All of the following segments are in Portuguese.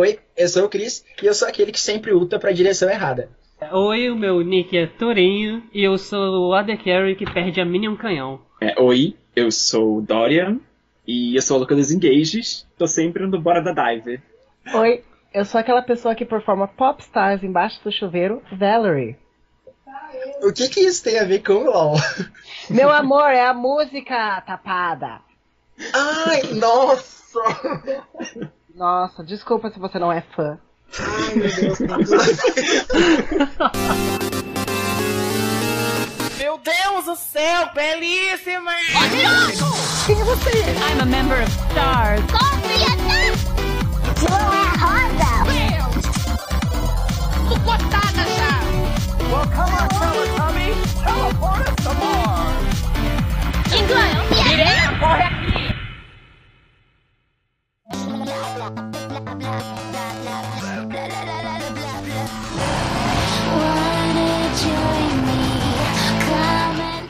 Oi, eu sou o Cris e eu sou aquele que sempre luta pra direção errada. Oi, o meu nick é Torinho e eu sou o AD Carry que perde a Minion Canhão. É, oi, eu sou o Dorian e eu sou o Luca dos Engages. Tô sempre no Bora da Dive. Oi, eu sou aquela pessoa que performa popstars embaixo do chuveiro, Valerie. O que que isso tem a ver com o LOL? Meu amor, é a música tapada. Ai, nossa! Nossa, desculpa se você não é fã. Ai, meu Deus. Meu Deus do céu, belíssima! Quem é você? I'm a member of STARS. Não é rosa. Suportada já! Well, come on, Teletubby. Teleport us to Mars. Mireia, corre aqui!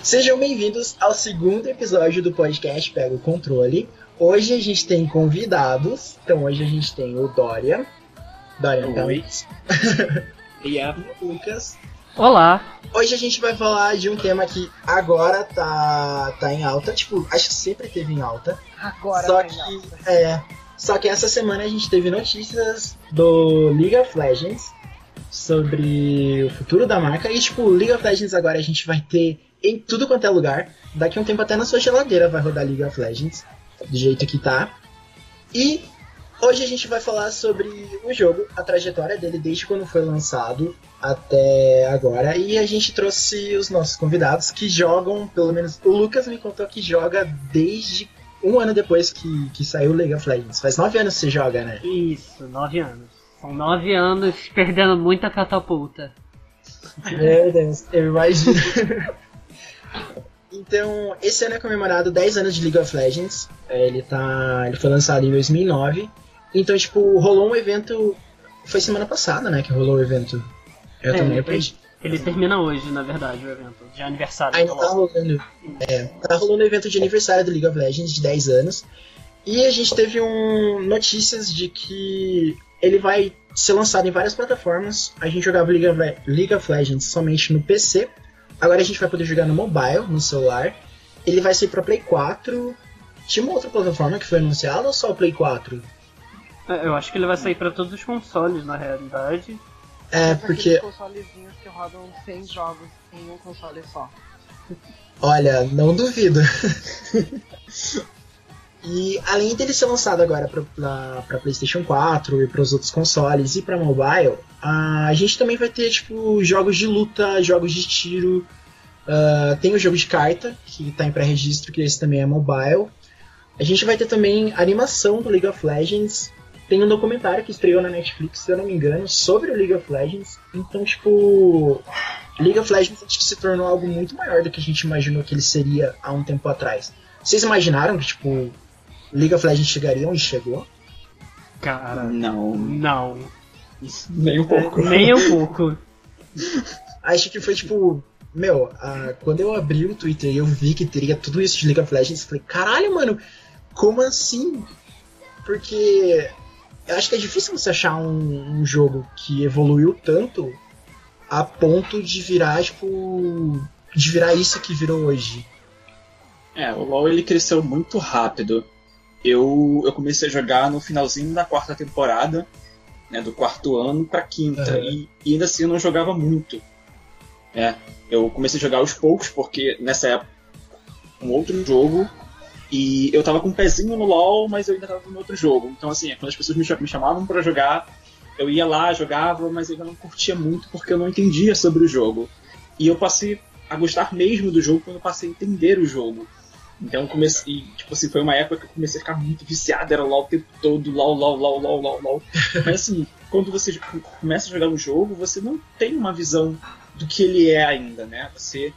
Sejam bem-vindos ao segundo episódio do podcast Pega o Controle. Hoje a gente tem convidados. Então hoje a gente tem o Dorian. Dorian Oi. Campos. E o Lucas. Olá! Hoje a gente vai falar de um tema que agora tá, tá em alta. Tipo, acho que sempre teve em alta. Agora só vai que, não. é, só que essa semana a gente teve notícias do League of Legends sobre o futuro da marca. E, tipo, League of Legends agora a gente vai ter em tudo quanto é lugar. Daqui um tempo até na sua geladeira vai rodar League of Legends, do jeito que tá. E hoje a gente vai falar sobre o jogo, a trajetória dele desde quando foi lançado até agora. E a gente trouxe os nossos convidados que jogam, pelo menos o Lucas me contou que joga desde um ano depois que, que saiu League of Legends. Faz nove anos que você joga, né? Isso, nove anos. São nove anos perdendo muita catapulta. Meu Deus, eu imagino. Então, esse ano é comemorado 10 anos de League of Legends. É, Ele, tá, ele foi lançado em 2009. Então, tipo, rolou um evento. Foi semana passada, né? Que rolou o evento. Eu É, também perdi. Ele termina hoje, na verdade, o evento. De aniversário. Ainda tá rolando. É, tá rolando o evento de aniversário do League of Legends de 10 anos. E a gente teve um, notícias de que ele vai ser lançado em várias plataformas. A gente jogava League of, Le- League of Legends somente no PC. Agora a gente vai poder jogar no mobile, no celular. Ele vai ser pra Play 4. Tinha uma outra plataforma que foi anunciada ou só o Play 4? É, Eu acho que ele vai sair pra todos os consoles, na realidade. É, porque, consolezinhos que rodam 100 jogos em um console só. olha, não duvido. E além dele ser lançado agora para PlayStation 4 e para os outros consoles e para mobile, a gente também vai ter tipo jogos de luta, jogos de tiro. ah, tem o jogo de carta que está em pré-registro, que esse também é mobile. A gente vai ter também animação do League of Legends. Tem um documentário que estreou na Netflix, se eu não me engano, sobre o League of Legends. Então, tipo, League of Legends acho que se tornou algo muito maior do que a gente imaginou que ele seria há um tempo atrás. Vocês imaginaram que, tipo, League of Legends chegaria onde chegou? Cara, Não, não. nem um pouco. É, nem um pouco. Acho que foi tipo. Meu, quando eu abri o Twitter e eu vi que teria tudo isso de League of Legends, eu falei, caralho, mano, como assim? Porque eu acho que é difícil você achar um, um jogo que evoluiu tanto a ponto de virar, tipo. de virar isso que virou hoje. É, o LoL ele cresceu muito rápido. Eu, eu comecei a jogar no finalzinho da quarta temporada, né, do quarto ano pra quinta, Aham. e, e ainda assim eu não jogava muito. É, eu comecei a jogar aos poucos, porque nessa época um outro jogo, e eu tava com um pezinho no LoL, mas eu ainda tava no outro jogo. Então assim, quando as pessoas me cha- me chamavam pra jogar, eu ia lá, jogava, mas eu ainda não curtia muito porque eu não entendia sobre o jogo. E eu passei a gostar mesmo do jogo quando eu passei a entender o jogo. Então comecei, tipo assim, foi uma época que eu comecei a ficar muito viciado, era LOL o tempo todo, LOL, LOL, LOL, LOL, LOL, LOL. Mas assim, quando você começa a jogar um jogo, você não tem uma visão do que ele é ainda, né? Você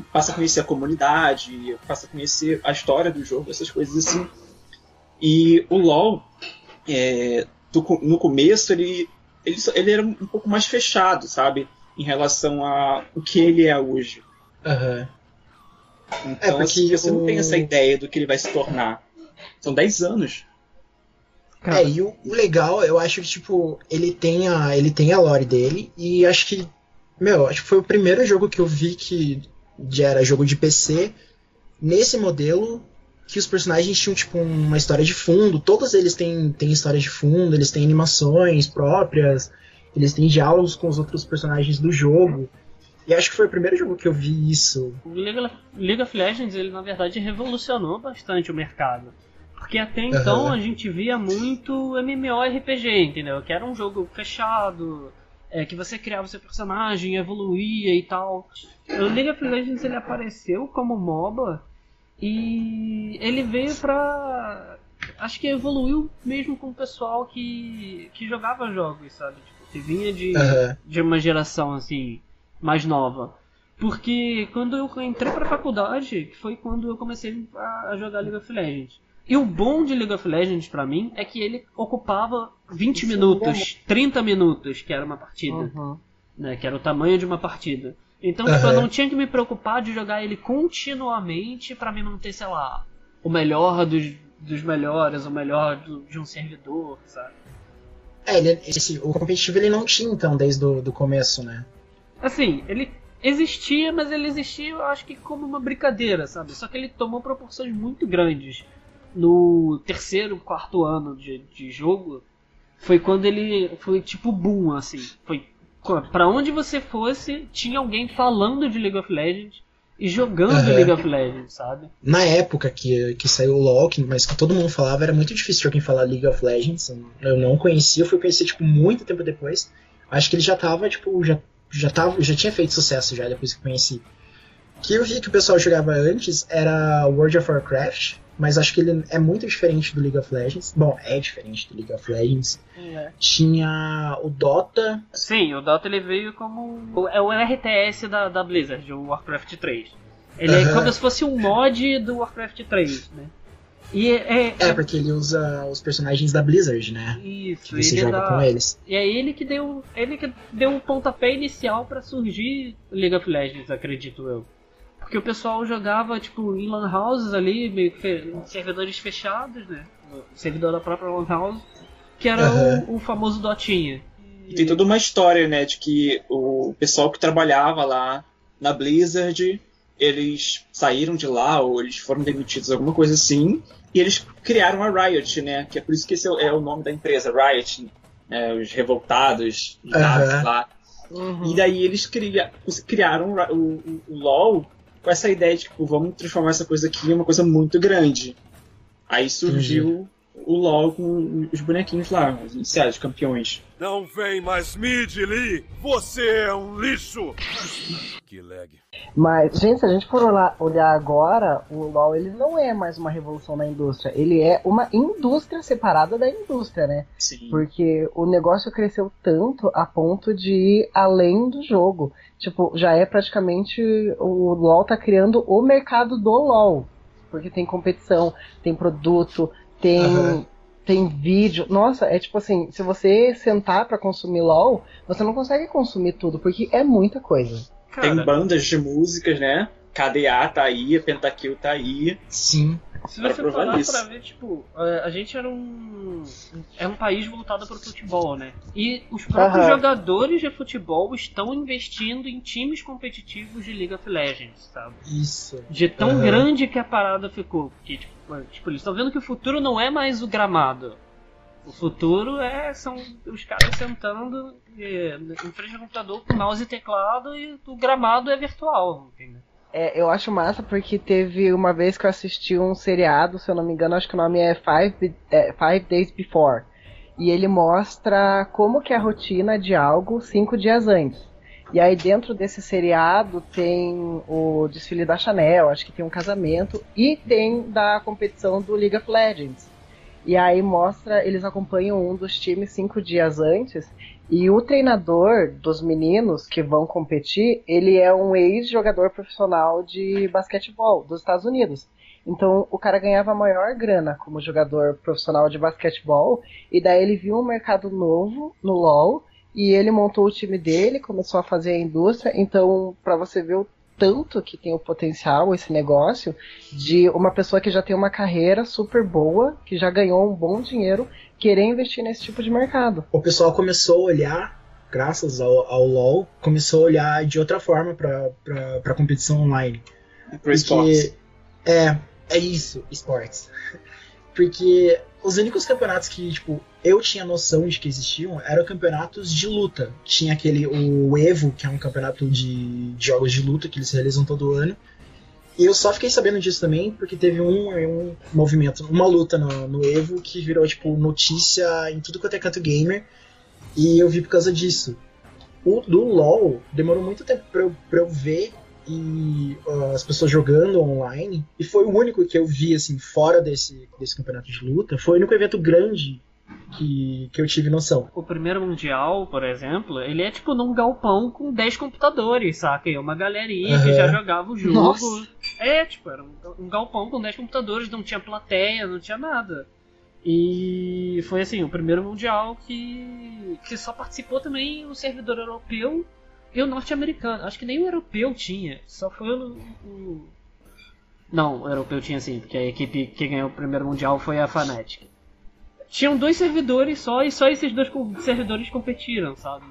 passa a conhecer a comunidade, passa a conhecer a história do jogo, essas coisas assim. E o LoL, é, do no começo, ele, ele, ele era um pouco mais fechado, sabe? Em relação a o que ele é hoje. Aham. Então, porque assim, você não tem o- essa ideia do que ele vai se tornar. São 10 anos. Cara, É, e o, o legal, eu acho que, tipo, ele tem a, ele tem a lore dele, e acho que, meu, acho que foi o primeiro jogo que eu vi que já era jogo de PC, nesse modelo, que os personagens tinham, tipo, uma história de fundo, todos eles têm, têm história de fundo, eles têm animações próprias, eles têm diálogos com os outros personagens do jogo, e acho que foi o primeiro jogo que eu vi isso. O League of- Legends, ele na verdade revolucionou bastante o mercado. Porque até então Aham. a gente via muito MMORPG, entendeu? Que era um jogo fechado, é, que você criava seu personagem, evoluía e tal. O League of Legends ele apareceu como MOBA e ele veio pra. Acho que evoluiu mesmo com o pessoal que, que jogava jogos, sabe? Tipo, que vinha de, Aham. de uma geração assim mais nova. Porque quando eu entrei pra faculdade, que foi quando eu comecei a a jogar League of Legends. E o bom de League of Legends pra mim é que ele ocupava 20 Isso minutos, 30 minutos, que era uma partida, Uhum. né, que era o tamanho de uma partida. Então, Aham. tipo, eu não tinha que me preocupar de jogar ele continuamente pra me manter, sei lá, o melhor dos, dos melhores, o melhor do- de um servidor, sabe? É, ele, esse, o competitivo ele não tinha, então, desde o do começo, né? Assim, ele existia, mas ele existia, eu acho que como uma brincadeira, sabe? Só que ele tomou proporções muito grandes. No terceiro, quarto ano de, de jogo, foi quando ele foi tipo boom, assim. Foi para onde você fosse, tinha alguém falando de League of Legends e jogando Aham. League of Legends, sabe? Na época que, que saiu o LoL, mas que todo mundo falava, era muito difícil de alguém falar League of Legends. Eu não conhecia, eu fui conhecer, tipo, muito tempo depois. Acho que ele já tava, tipo, já, já, tava, já tinha feito sucesso já depois que conheci. O que eu vi que o pessoal jogava antes era World of Warcraft, mas acho que ele é muito diferente do League of Legends. Bom, é diferente do League of Legends. É. Tinha o Dota. Sim, o Dota ele veio como. É o RTS da, da Blizzard, o Warcraft 3. Ele é Aham. como se fosse um mod do Warcraft 3, né? E é. é- É, porque ele usa os personagens da Blizzard, né? Isso, Que você ele joga dá- com eles. E é ele que deu. Ele que deu o pontapé inicial pra surgir League of Legends, acredito eu. Porque o pessoal jogava, tipo, em lan houses ali, meio que fe- em servidores fechados, né? O servidor da própria lan house, que era Aham. o, o famoso Dotinha. E tem toda uma história, né, de que o pessoal que trabalhava lá na Blizzard, eles saíram de lá, ou eles foram demitidos, alguma coisa assim, e eles criaram a Riot, né, que é por isso que esse é o- é nome da empresa, Riot, né, os revoltados, os nazis lá. Uhum. E daí eles cria- criaram o, o- o LoL com essa ideia de, tipo, vamos transformar essa coisa aqui em uma coisa muito grande. Aí surgiu o LoL com os bonequinhos lá, os iniciais, os campeões. Não vem mais mid, Lee! Você é um lixo! Que lag. Mas, gente, se a gente for olhar, olhar agora, o LoL ele não é mais uma revolução na indústria. Ele é uma indústria separada da indústria, né? Sim. Porque o negócio cresceu tanto a ponto de ir além do jogo. Tipo, já é praticamente. O LoL tá criando o mercado do LoL. Porque tem competição, tem produto, tem. Aham. Tem vídeo. Nossa, é tipo assim, se você sentar pra consumir LoL, você não consegue consumir tudo, porque é muita coisa. Tem Cara, bandas de músicas, né? KDA tá aí, Pentakill tá aí. Sim. Se você parar isso. pra ver, tipo, a a gente era um. É um país voltado pro futebol, né? E os próprios Aham. jogadores de futebol estão investindo em times competitivos de League of Legends, sabe? Isso. De tão Aham. grande que a parada ficou. Porque, tipo, tipo, eles estão vendo que o futuro não é mais o gramado. O futuro é são os caras sentando eh, em frente ao computador com mouse e teclado e o gramado é virtual, entendeu? É, eu acho massa porque teve uma vez que eu assisti um seriado, se eu não me engano, acho que o nome é Five, é, Five Days Before. E ele mostra como que é a rotina de algo cinco dias antes. E aí dentro desse seriado tem o desfile da Chanel, acho que tem um casamento, e tem da competição do League of Legends. E aí mostra, eles acompanham um dos times cinco dias antes, e o treinador dos meninos que vão competir, ele é um ex-jogador profissional de basquetebol dos Estados Unidos. Então o cara ganhava maior grana como jogador profissional de basquetebol, e daí ele viu um mercado novo no LoL, e ele montou o time dele, começou a fazer a indústria. Então, pra você ver o tanto que tem o potencial esse negócio de uma pessoa que já tem uma carreira super boa, que já ganhou um bom dinheiro, querer investir nesse tipo de mercado. O pessoal começou a olhar, graças ao, ao LoL, começou a olhar de outra forma pra competição online. Pro esporte. É, é isso, esportes. Porque os únicos campeonatos que, tipo, eu tinha noção de que existiam eram campeonatos de luta. Tinha aquele, o Evo, que é um campeonato de, jogos de luta que eles realizam todo ano. E eu só fiquei sabendo disso também porque teve um, um movimento, uma luta no, no Evo que virou, tipo, notícia em tudo quanto é canto gamer. E eu vi por causa disso. O do LoL demorou muito tempo pra eu, pra eu ver e uh, as pessoas jogando online. E foi o único que eu vi, assim, fora desse, desse campeonato de luta. Foi o único evento grande que, que eu tive noção. O primeiro mundial, por exemplo, ele é tipo num galpão com 10 computadores, saca? E uma galerinha que Aham. já jogava o jogo. Nossa. É, tipo, era um, um galpão com 10 computadores, não tinha plateia, não tinha nada. E foi assim, o primeiro mundial que, que só participou também o servidor europeu e o norte-americano. Acho que nem o europeu tinha, só foi o. o... Não, o europeu tinha sim, porque a equipe que ganhou o primeiro mundial foi a Fnatic. Tinham dois servidores só e só esses dois servidores competiram, sabe?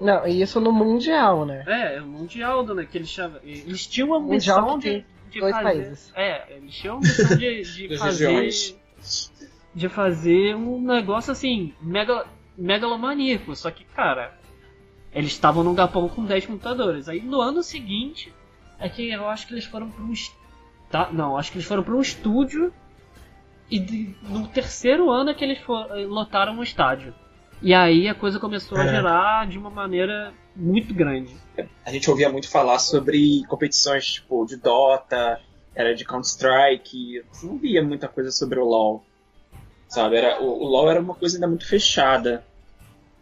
Não, e isso no Mundial, né? É, é o Mundial, né? Que eles chamam. Eles tinham a Mundial missão que de, tem de dois fazer. países. É, eles tinham a missão de, de fazer. regiões. De fazer um negócio assim, mega, megalomaníaco. Só que, cara, eles estavam num galpão com 10 computadores. Aí no ano seguinte, é que eu acho que eles foram pra um. Tá, não, acho que eles foram pra um estúdio. E de- no terceiro ano é que eles for- lotaram um estádio. E aí a coisa começou a É. gerar de uma maneira muito grande. A gente ouvia muito falar sobre competições tipo de Dota, era de Counter-Strike, não via muita coisa sobre o LoL. Sabe, era, o, o LoL era uma coisa ainda muito fechada.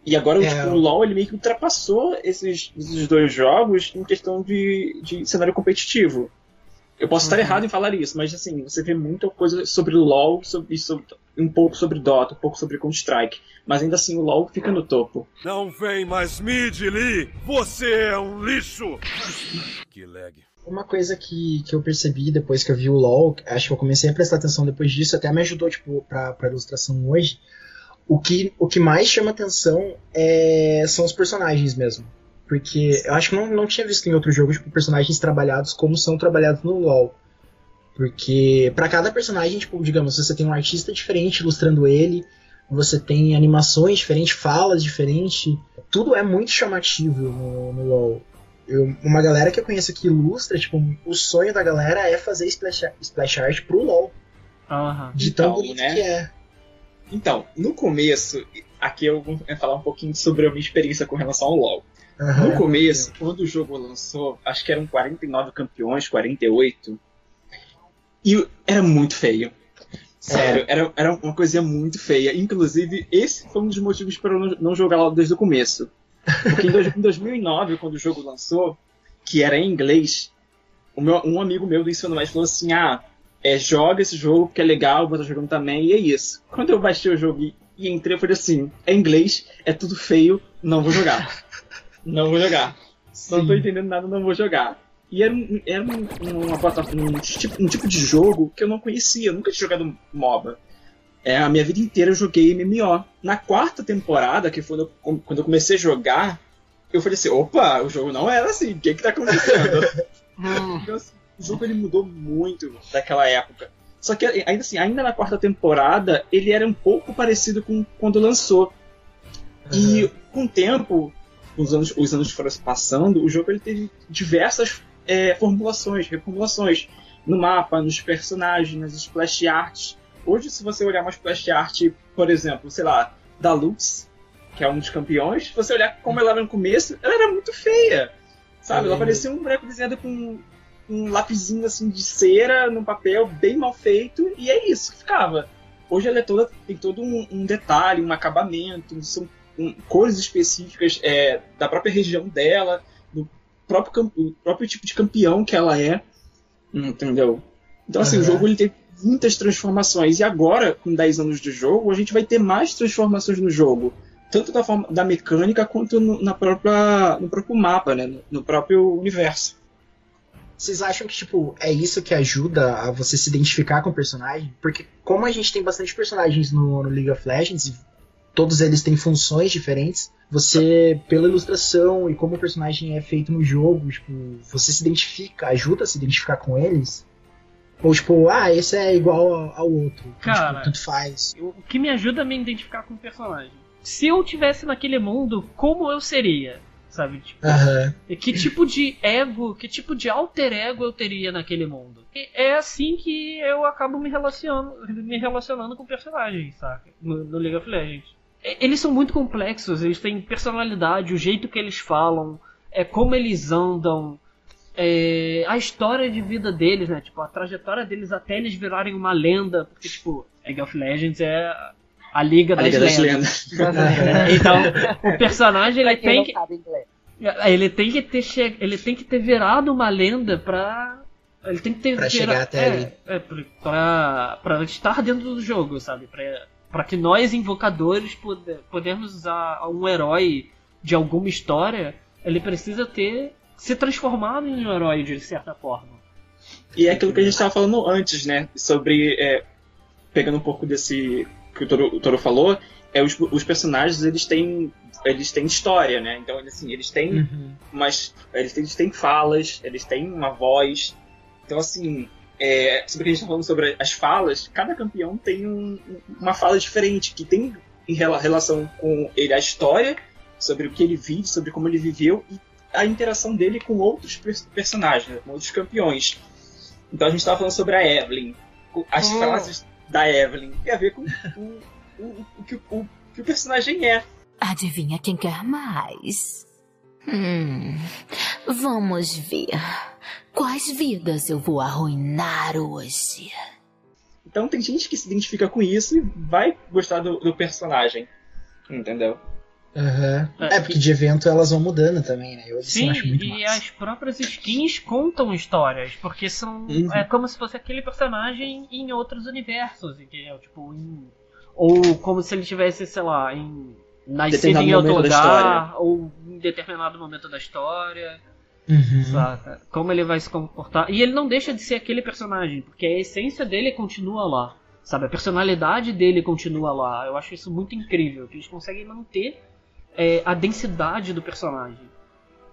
E agora É. tipo, o LoL ele meio que ultrapassou esses, esses dois jogos em questão de, de cenário competitivo. Eu posso estar errado em falar isso, mas assim, você vê muita coisa sobre o LoL sobre, e sobre- um pouco sobre Dota, um pouco sobre Counter-Strike. Mas ainda assim o LoL fica no topo. Não vem mais mid, Lee! Você é um lixo! Que lag. Uma coisa que, que eu percebi depois que eu vi o LoL, acho que eu comecei a prestar atenção depois disso, até me ajudou, tipo, pra, pra ilustração hoje. O que, o que mais chama atenção é, são os personagens mesmo. Porque eu acho que não, não tinha visto em outro jogo, tipo, personagens trabalhados como são trabalhados no LoL. Porque pra cada personagem, tipo, digamos, você tem um artista diferente ilustrando ele, você tem animações diferentes, falas diferentes, tudo é muito chamativo no, no LoL. Eu- uma galera que eu conheço que ilustra, tipo, o sonho da galera é fazer splash, splash art pro LoL. Aham. De tão Então, bonito né? que é. Então, no começo, aqui eu vou falar um pouquinho sobre a minha experiência com relação ao LoL. Aham. No começo, quando o jogo lançou, acho que eram 49 campeões, 48. E era muito feio. Sério, era, era uma coisinha muito feia. Inclusive, esse foi um dos motivos para eu não, jogar lá desde o começo. Porque em, dois- em 2009, quando o jogo lançou, que era em inglês, o meu- um amigo meu do ensino médio falou assim: Ah, é, joga esse jogo porque é legal, vou estar jogando também, e é isso. Quando eu baixei o jogo e, e entrei, eu falei assim: é inglês, é tudo feio, não vou jogar. não vou jogar. Não tô entendendo nada, não vou jogar. E era, um, era um, uma plataforma, um, tipo, um tipo de jogo que eu não conhecia, eu nunca tinha jogado MOBA. É, a minha vida inteira eu joguei MMO. Na quarta temporada, que foi quando eu comecei a jogar, eu falei assim, opa, o jogo não era assim, o que que tá acontecendo? Então, assim, o jogo ele mudou muito daquela época. Só que ainda assim, ainda na quarta temporada, ele era um pouco parecido com quando lançou. E com o tempo, os anos, os anos foram se passando, o jogo ele teve diversas é, formulações, reformulações no mapa, nos personagens, nas splash arts. Hoje, se você olhar uma splash art, por exemplo, sei lá, da Lux, que é um dos campeões, se você olhar como ela era no começo, ela era muito feia. Sabe? Ela Uhum. parecia um boneco desenhado com um lapisinho assim de cera no papel, bem mal feito, e é isso que ficava. Hoje ela é toda, tem todo um, um detalhe, um acabamento, são um, cores específicas é, da própria região dela, do próprio, do próprio tipo de campeão que ela é. Entendeu? Então, assim, o Aham. jogo ele tem muitas transformações. E agora, com 10 anos de jogo, a gente vai ter mais transformações no jogo. Tanto da forma da mecânica quanto no, na própria, no próprio mapa, né? No, no próprio universo. Vocês acham que, tipo, é isso que ajuda a você se identificar com o personagem? Porque como a gente tem bastante personagens no, no League of Legends e todos eles têm funções diferentes, você, pela ilustração e como o personagem é feito no jogo, tipo, você se identifica, ajuda a se identificar com eles? Ou tipo, ah, esse é igual ao, outro. Cara, tipo, tanto faz. O que me ajuda a me identificar com o personagem. Se eu tivesse naquele mundo, como eu seria? Sabe? Tipo. E Que tipo de ego, que tipo de alter ego eu teria naquele mundo? E é assim que eu acabo me relacionando, me relacionando com personagens, saca? No, no League of Legends. Eles são muito complexos, eles têm personalidade, o jeito que eles falam, é como eles andam, é, a história de vida deles, né? Tipo, a trajetória deles até eles virarem uma lenda, porque tipo, League of Legends é a Liga, A das, Liga das Lendas. Lendas. Então, o personagem ele tem que sabe inglês. ele tem que ter che... ele tem que ter virado uma lenda pra ele tem que ter Pra vira- chegar até é, ali. é, pra, pra estar dentro do jogo, sabe? Pra, pra que nós invocadores pode, podemos usar um herói de alguma história, ele precisa ter se transformado em um herói de certa forma. E é aquilo que a gente estava falando antes, né? Sobre. é, pegando um pouco desse que o Toro, o Toro falou, é os, os personagens eles têm eles têm história, né? Então assim eles têm Uhum. umas eles têm, eles têm falas, eles têm uma voz. Então assim é, sobre o que a gente está falando sobre as falas, cada campeão tem um- uma fala diferente que tem em rela- relação com ele a história, sobre o que ele vive, sobre como ele viveu e a interação dele com outros pers- personagens, né? com outros campeões. Então a gente estava falando sobre a Evelyn. As Hum. frases da Evelyn tem a ver com o, o, o, que, o, o que o personagem é. Adivinha quem quer mais? Hum, vamos ver. Quais vidas eu vou arruinar hoje? Então tem gente que se identifica com isso e vai gostar do, do personagem. Entendeu? Aham. É, porque de evento elas vão mudando também, né? Eu, Sim, acho muito e massa. as próprias skins contam histórias, porque são. Uhum. É como se fosse aquele personagem em outros universos, entendeu? Tipo, em. Ou como se ele tivesse, sei lá, em. Nascido Determinado em outro momento da lugar, ou em determinado momento da história, Uhum. saca? Como ele vai se comportar. E ele não deixa de ser aquele personagem, porque a essência dele continua lá, sabe? A personalidade dele continua lá. Eu acho isso muito incrível, que eles conseguem manter é, a densidade do personagem,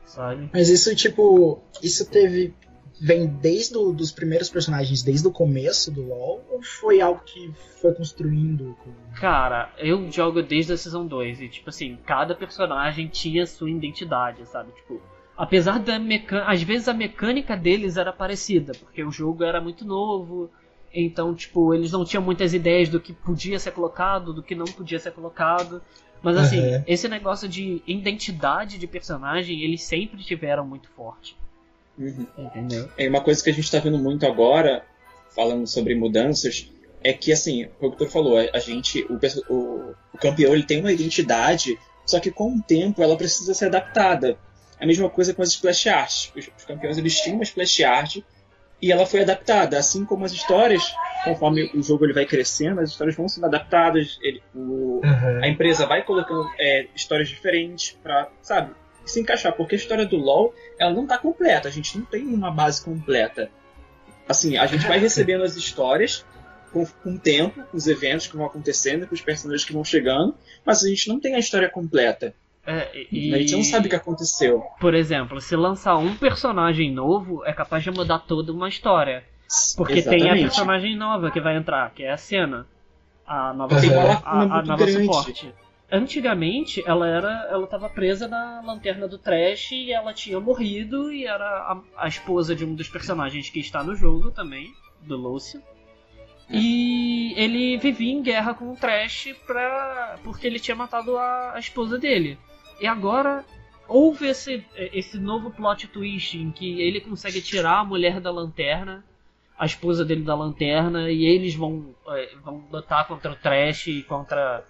sabe? Mas isso, tipo, isso teve. Vem desde o, dos primeiros personagens, desde o começo do LoL, ou foi algo que foi construindo? com- Cara, eu jogo desde a Season 2 e, tipo assim, cada personagem tinha sua identidade, sabe? Tipo, apesar da mecânica. Às vezes a mecânica deles era parecida, porque o jogo era muito novo, então, tipo, eles não tinham muitas ideias do que podia ser colocado, do que não podia ser colocado. Mas, assim, Aham. esse negócio de identidade de personagem, eles sempre tiveram muito forte. Entendeu? É uma coisa que a gente está vendo muito agora, falando sobre mudanças, é que assim, o que o Toro falou, a gente, o, o, o campeão ele tem uma identidade, só que com o tempo ela precisa ser adaptada. A mesma coisa com as splash arts. Os, os campeões eles tinham uma splash art e ela foi adaptada, assim como as histórias, conforme o jogo ele vai crescendo, as histórias vão sendo adaptadas, ele- o, Aham. a empresa vai colocando é, histórias diferentes pra, sabe, se encaixar, porque a história do LoL, ela não tá completa, a gente não tem uma base completa. Assim, a gente vai recebendo as histórias com, com o tempo, com os eventos que vão acontecendo, com os personagens que vão chegando, mas a gente não tem a história completa. É, e... A gente não sabe o que aconteceu. Por exemplo, se lançar um personagem novo, é capaz de mudar toda uma história. Porque tem a Exatamente. personagem nova que vai entrar, que é a Cena. A nova, uma a, lacuna a- a nova suporte. Antigamente, ela era. Ela tava presa na lanterna do Trash e ela tinha morrido e era a, a esposa de um dos personagens que está no jogo também, do Lúcio. E ele vivia em guerra com o Trash pra, porque ele tinha matado a, a esposa dele. E agora houve esse, esse novo plot twist em que ele consegue tirar a mulher da lanterna, a esposa dele da lanterna, e eles vão, é, vão lutar contra o Trash e contra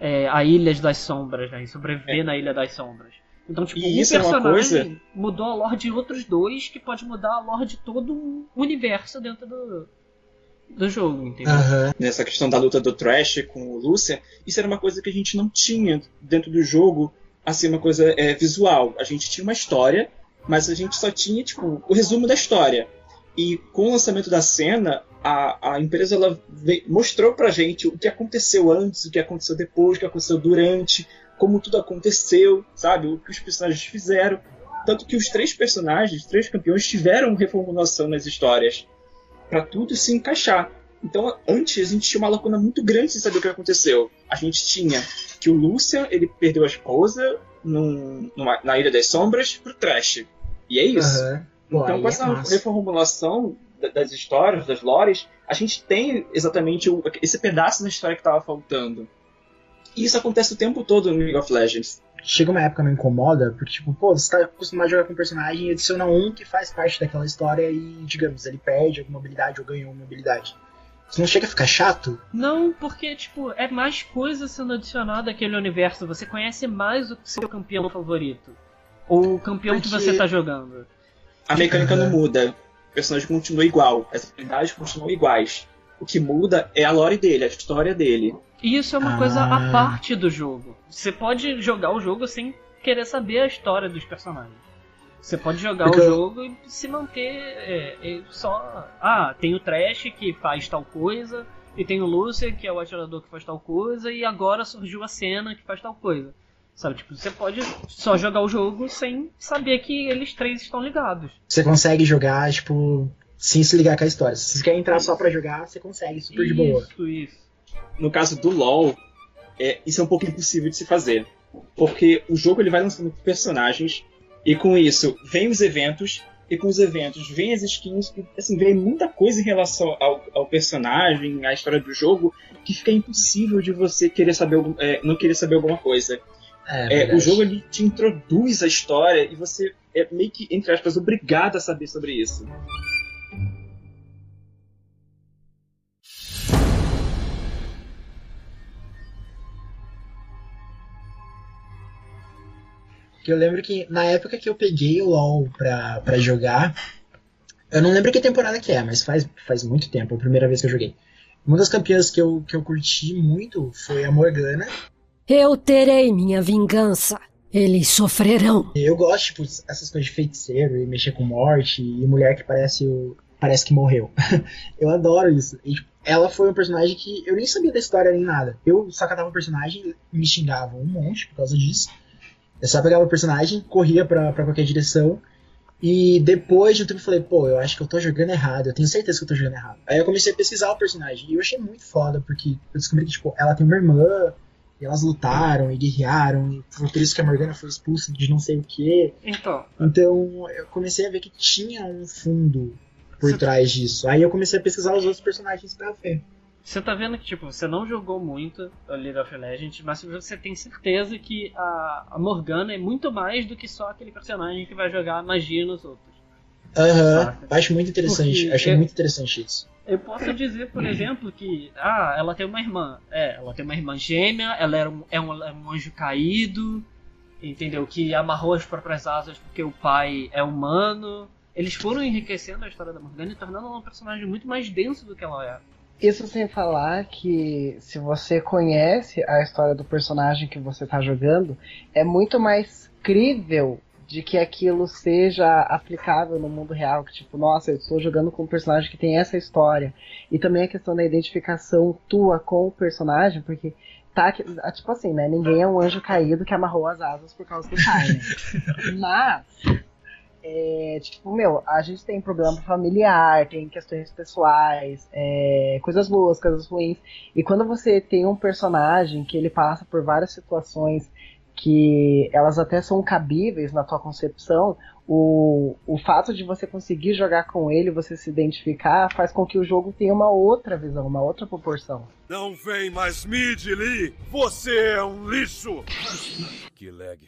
é, a Ilhas das Sombras, né? E sobreviver na Ilha das Sombras. Então, tipo, E um isso é uma personagem coisa- mudou a lore de outros dois, que pode mudar a lore de todo um universo dentro do, do jogo, entendeu? Aham. nessa questão da luta do Trash com o Lúcia, isso era uma coisa que a gente não tinha dentro do jogo, assim, uma coisa é, visual. A gente tinha uma história mas a gente só tinha tipo o resumo da história. E com o lançamento da cena, a, a empresa ela veio, mostrou pra gente o que aconteceu antes, o que aconteceu depois, o que aconteceu durante, como tudo aconteceu, sabe? O que os personagens fizeram. Tanto que os três personagens, os três campeões, tiveram reformulação nas histórias. para tudo se encaixar. Então, antes, a gente tinha uma lacuna muito grande sem saber o que aconteceu. A gente tinha que o Lucian, ele perdeu a esposa num, numa, na Ilha das Sombras pro Trash. E é isso. Pô, Então, aí com é essa massa. reformulação da- das histórias, das lores, a gente tem exatamente o- esse pedaço da história que estava faltando. E isso acontece o tempo todo no League of Legends. Chega uma época que me incomoda, porque, tipo, pô, você tá acostumado a jogar com um personagem e adiciona um que faz parte daquela história e, digamos, ele perde alguma habilidade ou ganha alguma habilidade. Você não chega a ficar chato? Não, porque, tipo, é mais coisa sendo adicionada àquele universo. Você conhece mais o seu campeão favorito. Ou o campeão que Porque- você tá jogando. A mecânica Aham. não muda. O personagem continua igual. As habilidades continuam iguais. O que muda é a lore dele, a história dele. E isso é uma Ah. coisa à parte do jogo. Você pode jogar o jogo sem querer saber a história dos personagens. Você pode jogar Porque o eu- jogo e se manter é, é só. Ah, tem o Trash que faz tal coisa, e tem o Lucian que é o atirador que faz tal coisa, e agora surgiu a cena que faz tal coisa. Sabe, tipo, você pode só jogar o jogo sem saber que eles três estão ligados. Você consegue jogar, tipo, sem se ligar com a história. Se você quer entrar só pra jogar, você consegue, super de boa. Isso, isso. No caso do LoL, é, isso é um pouco impossível de se fazer. Porque o jogo ele vai lançando personagens, e com isso vem os eventos, e com os eventos vem as skins, e assim, vem muita coisa em relação ao, ao personagem, à história do jogo, que fica impossível de você querer saber é, não querer saber alguma coisa. É, É, o jogo ele te introduz a história e você é meio que, entre aspas, obrigado a saber sobre isso. Que eu lembro que na época que eu peguei o LoL pra, pra jogar, eu não lembro que temporada que é, mas faz, faz muito tempo, é a primeira vez que eu joguei. Uma das campeãs que eu, que eu curti muito foi a Morgana. Eu terei minha vingança. Eles sofrerão. Eu gosto, tipo, essas coisas de feiticeiro e mexer com morte e mulher que parece o, parece que morreu. eu adoro isso. E, tipo, ela foi um personagem que eu nem sabia da história nem nada. Eu só catava o personagem e me xingavam um monte por causa disso. Eu só pegava o personagem, corria pra, pra qualquer direção. E depois de um tempo eu falei, pô, eu acho que eu tô jogando errado, eu tenho certeza que eu tô jogando errado. Aí eu comecei a pesquisar o personagem e eu achei muito foda, porque eu descobri que, tipo, ela tem uma irmã, e elas lutaram e guerrearam, e foi por isso que a Morgana foi expulsa de não sei o que. Então, Então eu comecei a ver que tinha um fundo por trás disso. Aí eu comecei a pesquisar os outros personagens pra ver. Você tá vendo que, tipo, você não jogou muito o League of Legends, mas você tem certeza que a, a Morgana é muito mais do que só aquele personagem que vai jogar magia nos outros. Aham, Saca. acho muito interessante. Porque Achei eu- muito interessante isso. Eu posso dizer, por exemplo, que ah, ela tem uma irmã. É, ela tem uma irmã gêmea, ela era um, é, um, é um anjo caído, entendeu? Que amarrou as próprias asas porque o pai é humano. Eles foram enriquecendo a história da Morgana e tornando ela um personagem muito mais denso do que ela é. Isso sem falar que se você conhece a história do personagem que você tá jogando, é muito mais crível de que aquilo seja aplicável no mundo real, que tipo, nossa, eu estou jogando com um personagem que tem essa história. E também a questão da identificação tua com o personagem, porque tá, ah, tipo assim, né, ninguém é um anjo caído que amarrou as asas por causa do pai, né? Mas é, tipo, meu, a gente tem problema familiar, tem questões pessoais, é, coisas boas, coisas ruins. E quando você tem um personagem que ele passa por várias situações que elas até são cabíveis na tua concepção, o, o fato de você conseguir jogar com ele, você se identificar, faz com que o jogo tenha uma outra visão, uma outra proporção. Não vem mais mid, Lee! Você é um lixo! Que lag.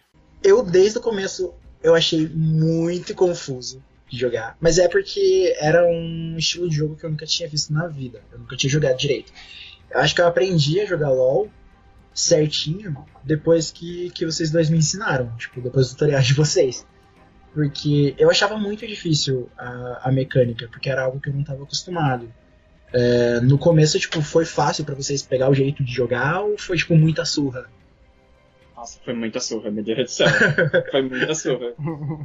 Eu, desde o começo, eu achei muito confuso de jogar. Mas é porque era um estilo de jogo que eu nunca tinha visto na vida. Eu nunca tinha jogado direito. Eu acho que eu aprendi a jogar LoL certinho depois que, que vocês dois me ensinaram. Tipo, depois do tutorial de vocês. Porque eu achava muito difícil a, a mecânica, porque era algo que eu não estava acostumado. É, no começo, tipo, foi fácil para vocês pegar o jeito de jogar ou foi, tipo, muita surra? Nossa, foi muita surra, meu Deus do céu. foi muita surra.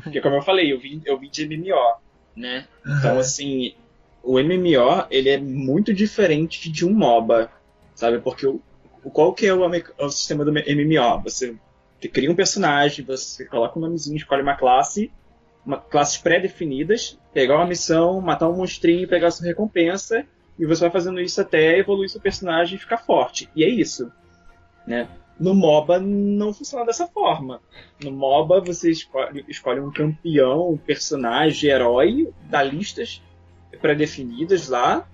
Porque como eu falei, eu vim, eu vim de MMO, né? Então, assim, o MMO, ele é muito diferente de um MOBA, sabe? Porque o, qual que é o, o sistema do MMO? Você cria um personagem, você coloca um nomezinho, escolhe uma classe, uma, classes pré-definidas, pegar uma missão, matar um monstrinho e pegar a sua recompensa, e você vai fazendo isso até evoluir seu personagem e ficar forte. E é isso, né? No MOBA não funciona dessa forma. No MOBA você escolhe, escolhe um campeão, um personagem, herói, dá listas pré-definidas lá,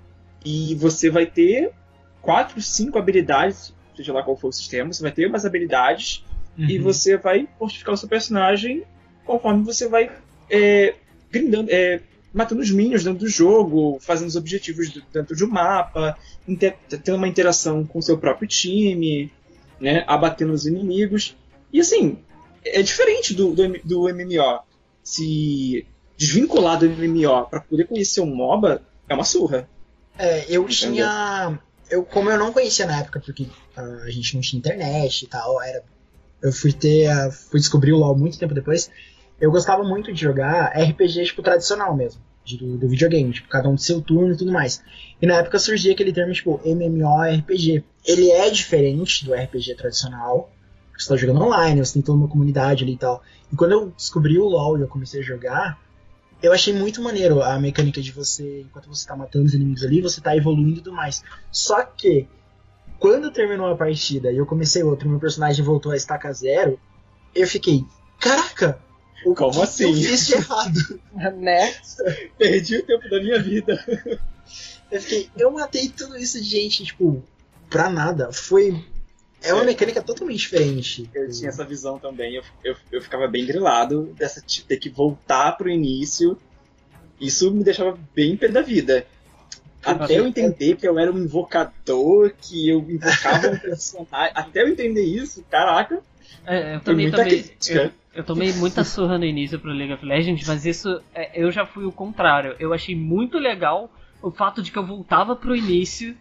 e você vai ter quatro, cinco habilidades, seja lá qual for o sistema, você vai ter umas habilidades e Uhum. você vai fortificar o seu personagem conforme você vai é, grindando, é, matando os minions dentro do jogo, fazendo os objetivos do- dentro de um mapa, tendo uma interação com o seu próprio time, né, abatendo os inimigos. E assim, é diferente do, do, do MMO. Se desvincular do MMO para poder conhecer um MOBA é uma surra. É, eu Entendeu? tinha. Eu, como eu não conhecia na época, porque ah, a gente não tinha internet e tal, era. Eu fui ter. fui descobrir o LOL muito tempo depois. Eu gostava muito de jogar RPG, tipo, tradicional mesmo. Do, do videogame, tipo, cada um de seu turno e tudo mais. E na época surgia aquele termo, tipo, MMORPG. Ele é diferente do RPG tradicional, você tá jogando online, você tem toda uma comunidade ali e tal. E quando eu descobri o LoL e eu comecei a jogar, eu achei muito maneiro a mecânica de você, enquanto você tá matando os inimigos ali, você tá evoluindo e tudo mais. Só que, quando terminou a partida e eu comecei outra meu personagem voltou a estaca zero, eu fiquei, caraca! O Como que assim? eu fiz de errado? né? Perdi o tempo da minha vida. Eu fiquei, eu matei tudo isso de gente, tipo, pra nada. Foi. É uma É. mecânica totalmente diferente. Eu tinha essa visão também, eu, eu, eu ficava bem grilado dessa de ter que voltar pro início. Isso me deixava bem pé da vida. Até eu entender que eu era um invocador, que eu invocava um personagem. Até eu entender isso, caraca, É, eu foi também crítica. eu, eu tomei muita surra no início pro League of Legends, mas isso é, eu já fui o contrário. Eu achei muito legal o fato de que eu voltava pro início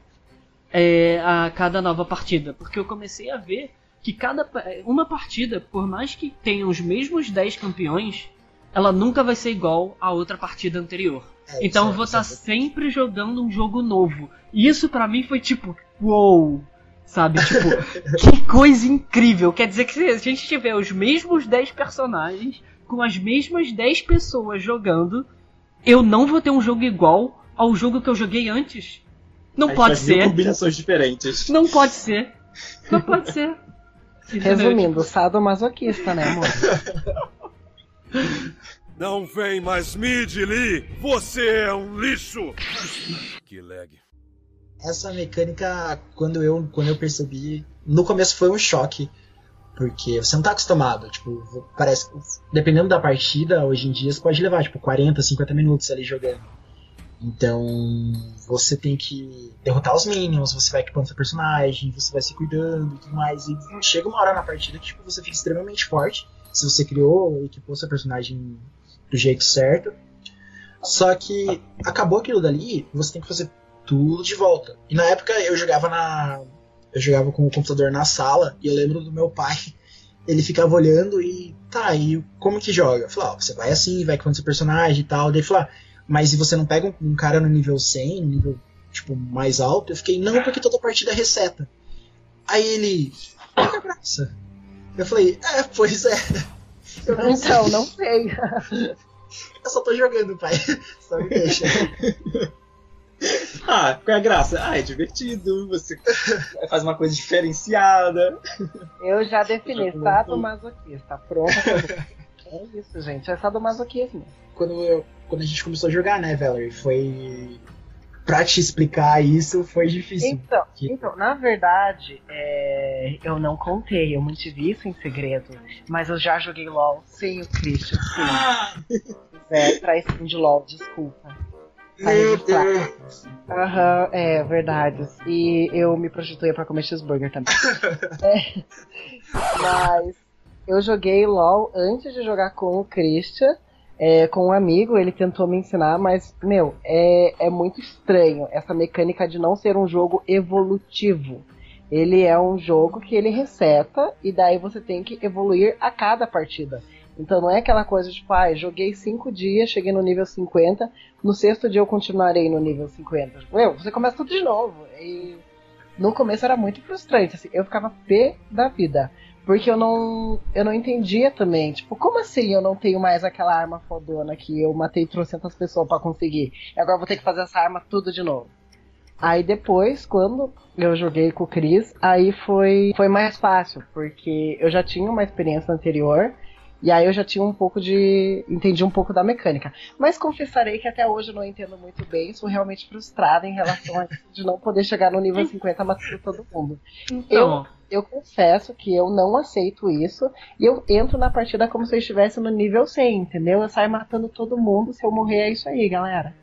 é, a cada nova partida, porque eu comecei a ver que cada uma partida, por mais que tenha os mesmos 10 campeões, ela nunca vai ser igual à outra partida anterior. É, Então eu isso vou é- estar isso é- sempre jogando um jogo novo. E isso pra mim foi tipo, uou! Sabe? Tipo, que coisa incrível! Quer dizer que se a gente tiver os mesmos 10 personagens, com as mesmas 10 pessoas jogando, eu não vou ter um jogo igual ao jogo que eu joguei antes. Não pode ser. combinações diferentes. Não pode ser. Não pode ser. Entendeu? Resumindo, sadomasoquista, né, amor? Não vem mais mid, Lee! Você é um lixo! Que lag. Essa mecânica, quando eu, quando eu percebi, no começo foi um choque. Porque você não tá acostumado, tipo, parece. Dependendo da partida, hoje em dia você pode levar, tipo, 40, 50 minutos ali jogando. Então, você tem que derrotar os minions, você vai equipando seu personagem, você vai se cuidando e tudo mais. E chega uma hora na partida que tipo, você fica extremamente forte. Se você criou ou equipou seu personagem do jeito certo. Só que acabou aquilo dali, você tem que fazer tudo de volta. E na época eu jogava na. Eu jogava com o computador na sala e eu lembro do meu pai. Ele ficava olhando e. Tá, e como que joga? Eu falei, ó, você vai assim, vai equipando seu personagem e tal. Daí ele falou, ah, mas se você não pega um, um cara no nível 100, no nível tipo mais alto? Eu fiquei, não, porque toda partida é reseta. Aí ele. Que é graça? Eu falei, é, pois é. Eu não sei. Então, não sei. Eu só tô jogando, pai. Só me deixa. Ah, qual é a graça? Ah, é divertido, você faz uma coisa diferenciada. Eu já defini, sadomasoquista. Pronto. É isso, gente. É sadomasoquismo. quando, eu- quando a gente começou a jogar, né, Valerie? Foi. Pra te explicar isso foi difícil. Então, então na verdade, é, eu não contei, eu mantive isso em segredo. Mas eu já joguei LOL sem o Christian, sim. É, pra stream de LOL, desculpa. Meu. Deus! Aham, é verdade. E eu me prostituía pra comer cheeseburger também. É, mas eu joguei LOL antes de jogar com o Christian, é, com um amigo, ele tentou me ensinar, mas, meu, é, é muito estranho essa mecânica de não ser um jogo evolutivo. Ele é um jogo que ele reseta e daí você tem que evoluir a cada partida. Então não é aquela coisa tipo, ah, joguei 5 dias, cheguei no nível 50, no sexto dia eu continuarei no nível 50. Meu, você começa tudo de novo. E no começo era muito frustrante, assim, eu ficava pé da vida. Porque eu não, eu não entendia também, tipo, como assim eu não tenho mais aquela arma fodona que eu matei trocentas pessoas para conseguir? E agora eu vou ter que fazer essa arma tudo de novo. Aí depois, quando eu joguei com o Chris, aí foi, foi mais fácil, porque eu já tinha uma experiência anterior, e aí eu já tinha um pouco de. entendi um pouco da mecânica. Mas confessarei que até hoje eu não entendo muito bem, sou realmente frustrada em relação a isso de não poder chegar no nível 50 matando todo mundo. Então, Eu, eu confesso que eu não aceito isso, e eu entro na partida como se eu estivesse no nível 100, entendeu? Eu saio matando todo mundo, se eu morrer é isso aí, galera.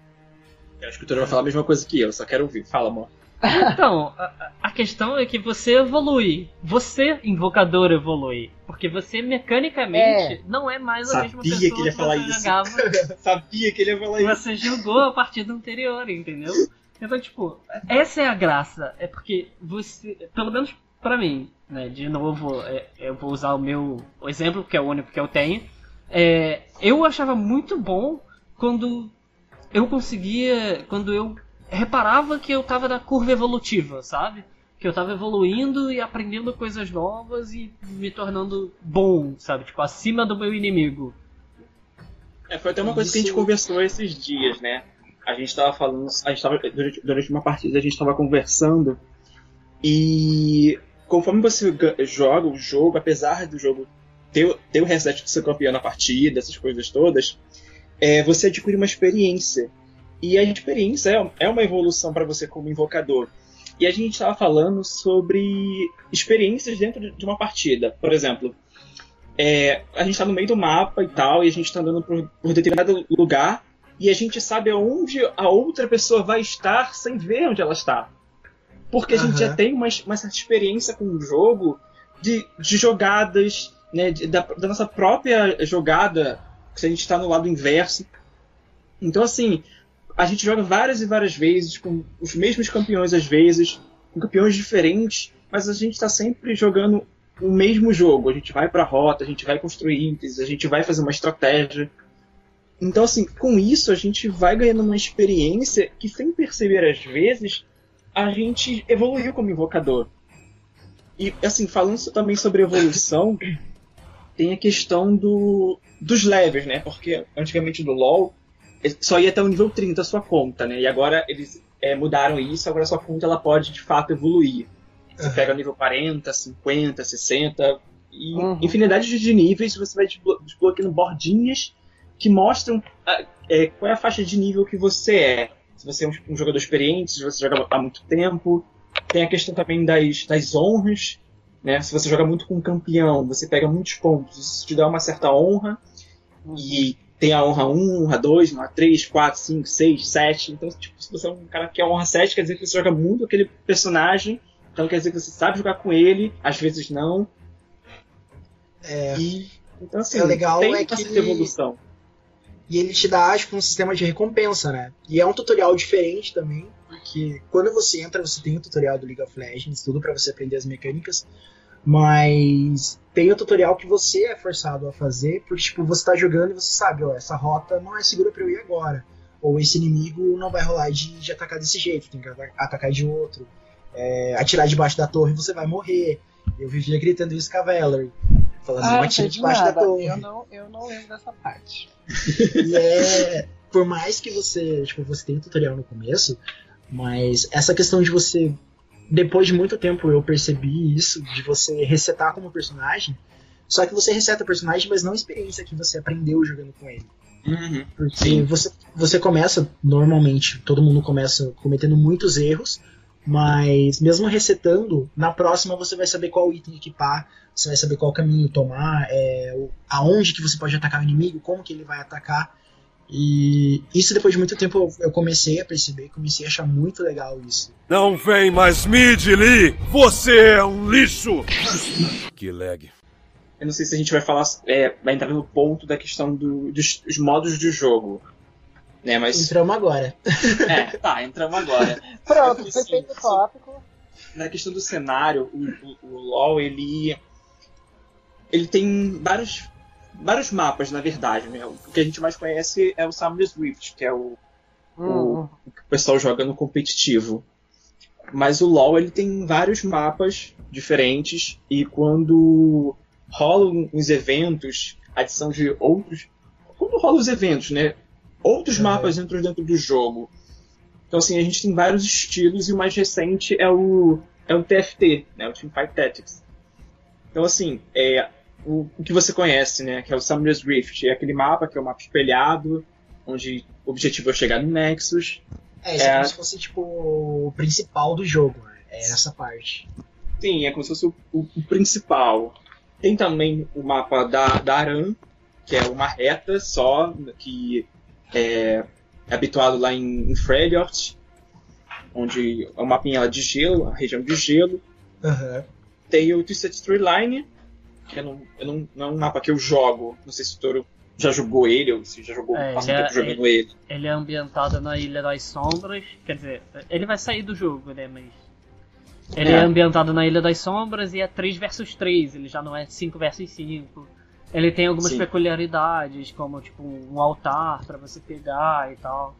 Eu acho que o Toro vai falar a mesma coisa que eu, só quero ouvir. Fala, amor. Então a, a questão é que você evolui. Você, invocador, evolui. Porque você, mecanicamente, É. não é mais a Sabia mesma que pessoa ele ia falar você isso. jogava Sabia que ele ia falar isso. você jogou a partida anterior, entendeu? Então, tipo, essa é a graça. É porque você, pelo menos pra mim, né? De novo, é, eu vou usar o meu exemplo, que é o único que eu tenho. É, eu achava muito bom quando eu conseguia. Quando eu reparava que eu tava na curva evolutiva, sabe? Que eu tava evoluindo e aprendendo coisas novas e me tornando bom, sabe? Tipo, acima do meu inimigo. É, foi até uma coisa que a gente Isso- conversou esses dias, né? A gente tava falando, a gente tava, durante, durante uma partida a gente tava conversando e conforme você ga- joga o jogo, apesar do jogo ter, o- ter o reset de ser campeão na partida, essas coisas todas, é, você adquire uma experiência. E a experiência é, é uma evolução para você como invocador. E a gente estava falando sobre experiências dentro de- uma partida. Por exemplo, é, a gente está no meio do mapa e tal, e a gente está andando por, por determinado lugar, e a gente sabe aonde a outra pessoa vai estar sem ver onde ela está. Porque a gente Aham. já tem uma, uma certa experiência com o jogo de, de jogadas, né, de- da, da nossa própria jogada, se a gente está no lado inverso. Então, assim, a gente joga várias e várias vezes, com os mesmos campeões às vezes, com campeões diferentes, mas a gente está sempre jogando o mesmo jogo. A gente vai pra rota, a gente vai construir itens, a gente vai fazer uma estratégia. Então, assim, com isso a gente vai ganhando uma experiência que, sem perceber às vezes, a gente evoluiu como invocador. E, assim, falando também sobre evolução, tem a questão do, dos levels, né? Porque antigamente do LoL só ia até o nível 30 a sua conta, né? E agora eles eh, mudaram isso, agora a sua conta ela pode de fato evoluir. Você Aham. pega o nível 40, 50, 60 e Uhum. infinidade de níveis, você vai desblo- desbloqueando bordinhas que mostram ah, eh, qual é a faixa de nível que você é. Se você é um, um jogador experiente, se você joga há muito tempo. Tem a questão também das, das honras. Né? Se você joga muito com um campeão, você pega muitos pontos, isso te dá uma certa honra. E tem a honra 1, honra 2, honra 3, 4, 5, 6, 7. Então, tipo, se você é um cara que é honra 7, quer dizer que você joga muito aquele personagem. Então quer dizer que você sabe jogar com ele, às vezes não. É, E, então, assim, É legal tem é que- certa evolução. E ele te dá, tipo, um sistema de recompensa, né? E é um tutorial diferente também, porque quando você entra, você tem o tutorial do League of Legends, tudo pra você aprender as mecânicas, mas tem o tutorial que você é forçado a fazer, porque, tipo, você tá jogando e você sabe, ó, essa rota não é segura pra eu ir agora. Ou esse inimigo não vai rolar de, de atacar desse jeito, tem que ata- atacar de outro. É, atirar debaixo da torre você vai morrer. Eu vivia gritando isso com a Valerie. Falando, Ah, não de debaixo da nada. torre. Eu não, eu não lembro dessa parte. E é. Por mais que você. Tipo, você tenha tutorial no começo, mas essa questão de você. Depois de muito tempo eu percebi isso, de você resetar como personagem. Só que você reseta o personagem, mas não a experiência que você aprendeu jogando com ele. Uhum. Porque Sim. você, você começa, normalmente, todo mundo começa cometendo muitos erros, mas mesmo resetando, na próxima você vai saber qual item equipar, você vai saber qual caminho tomar, é, aonde que você pode atacar o inimigo, como que ele vai atacar. E isso depois de muito tempo eu, comecei a perceber, comecei a achar muito legal isso. Não vem mais Mid Lee! Você é um lixo! Que lag. Eu não sei se a gente vai falar, é, vai entrar no ponto da questão do- dos, dos modos de jogo. Né, mas. Entramos agora. É, tá, entramos agora. Pronto, foi assim, feito o tópico. na questão do cenário, o, o, o LoL, ele. Ele tem vários. Vários mapas, na verdade, né? O que a gente mais conhece é o Summer's Rift, que é o, o, Hum, o que o pessoal joga no competitivo. Mas o LoL ele tem vários mapas diferentes e quando rolam os eventos, adição de outros, quando rolam os eventos, né? Outros Uhum. mapas entram dentro do jogo. Então assim, a gente tem vários estilos e o mais recente é o é o TFT, né? O Teamfight Tactics. Então assim, é o, o que você conhece, né? Que é o Summer's Rift, é aquele mapa que é o mapa espelhado, onde o objetivo é chegar no Nexus. É, isso é, É. como se fosse tipo o principal do jogo, né? É essa parte. Sim, é como se fosse o, o- o principal. Tem também o mapa da, da Aran, que é uma reta só, que é, é habituado lá em, em Freljord, onde é um mapinha de gelo, a região de gelo. Aham. Tem o Twisted Tree Line, eu não, eu não, não é um mapa que eu jogo. Não sei se o Toro já jogou ele, ou se já jogou, É, passa ele é- tempo jogando ele. Ele é ambientado na Ilha das Sombras, quer dizer, ele vai sair do jogo, né, mas... Ele é, É. ambientado na Ilha das Sombras e é 3 versus 3, ele já não é 5 versus 5. Ele tem algumas Sim. peculiaridades, como tipo um altar pra você pegar e tal.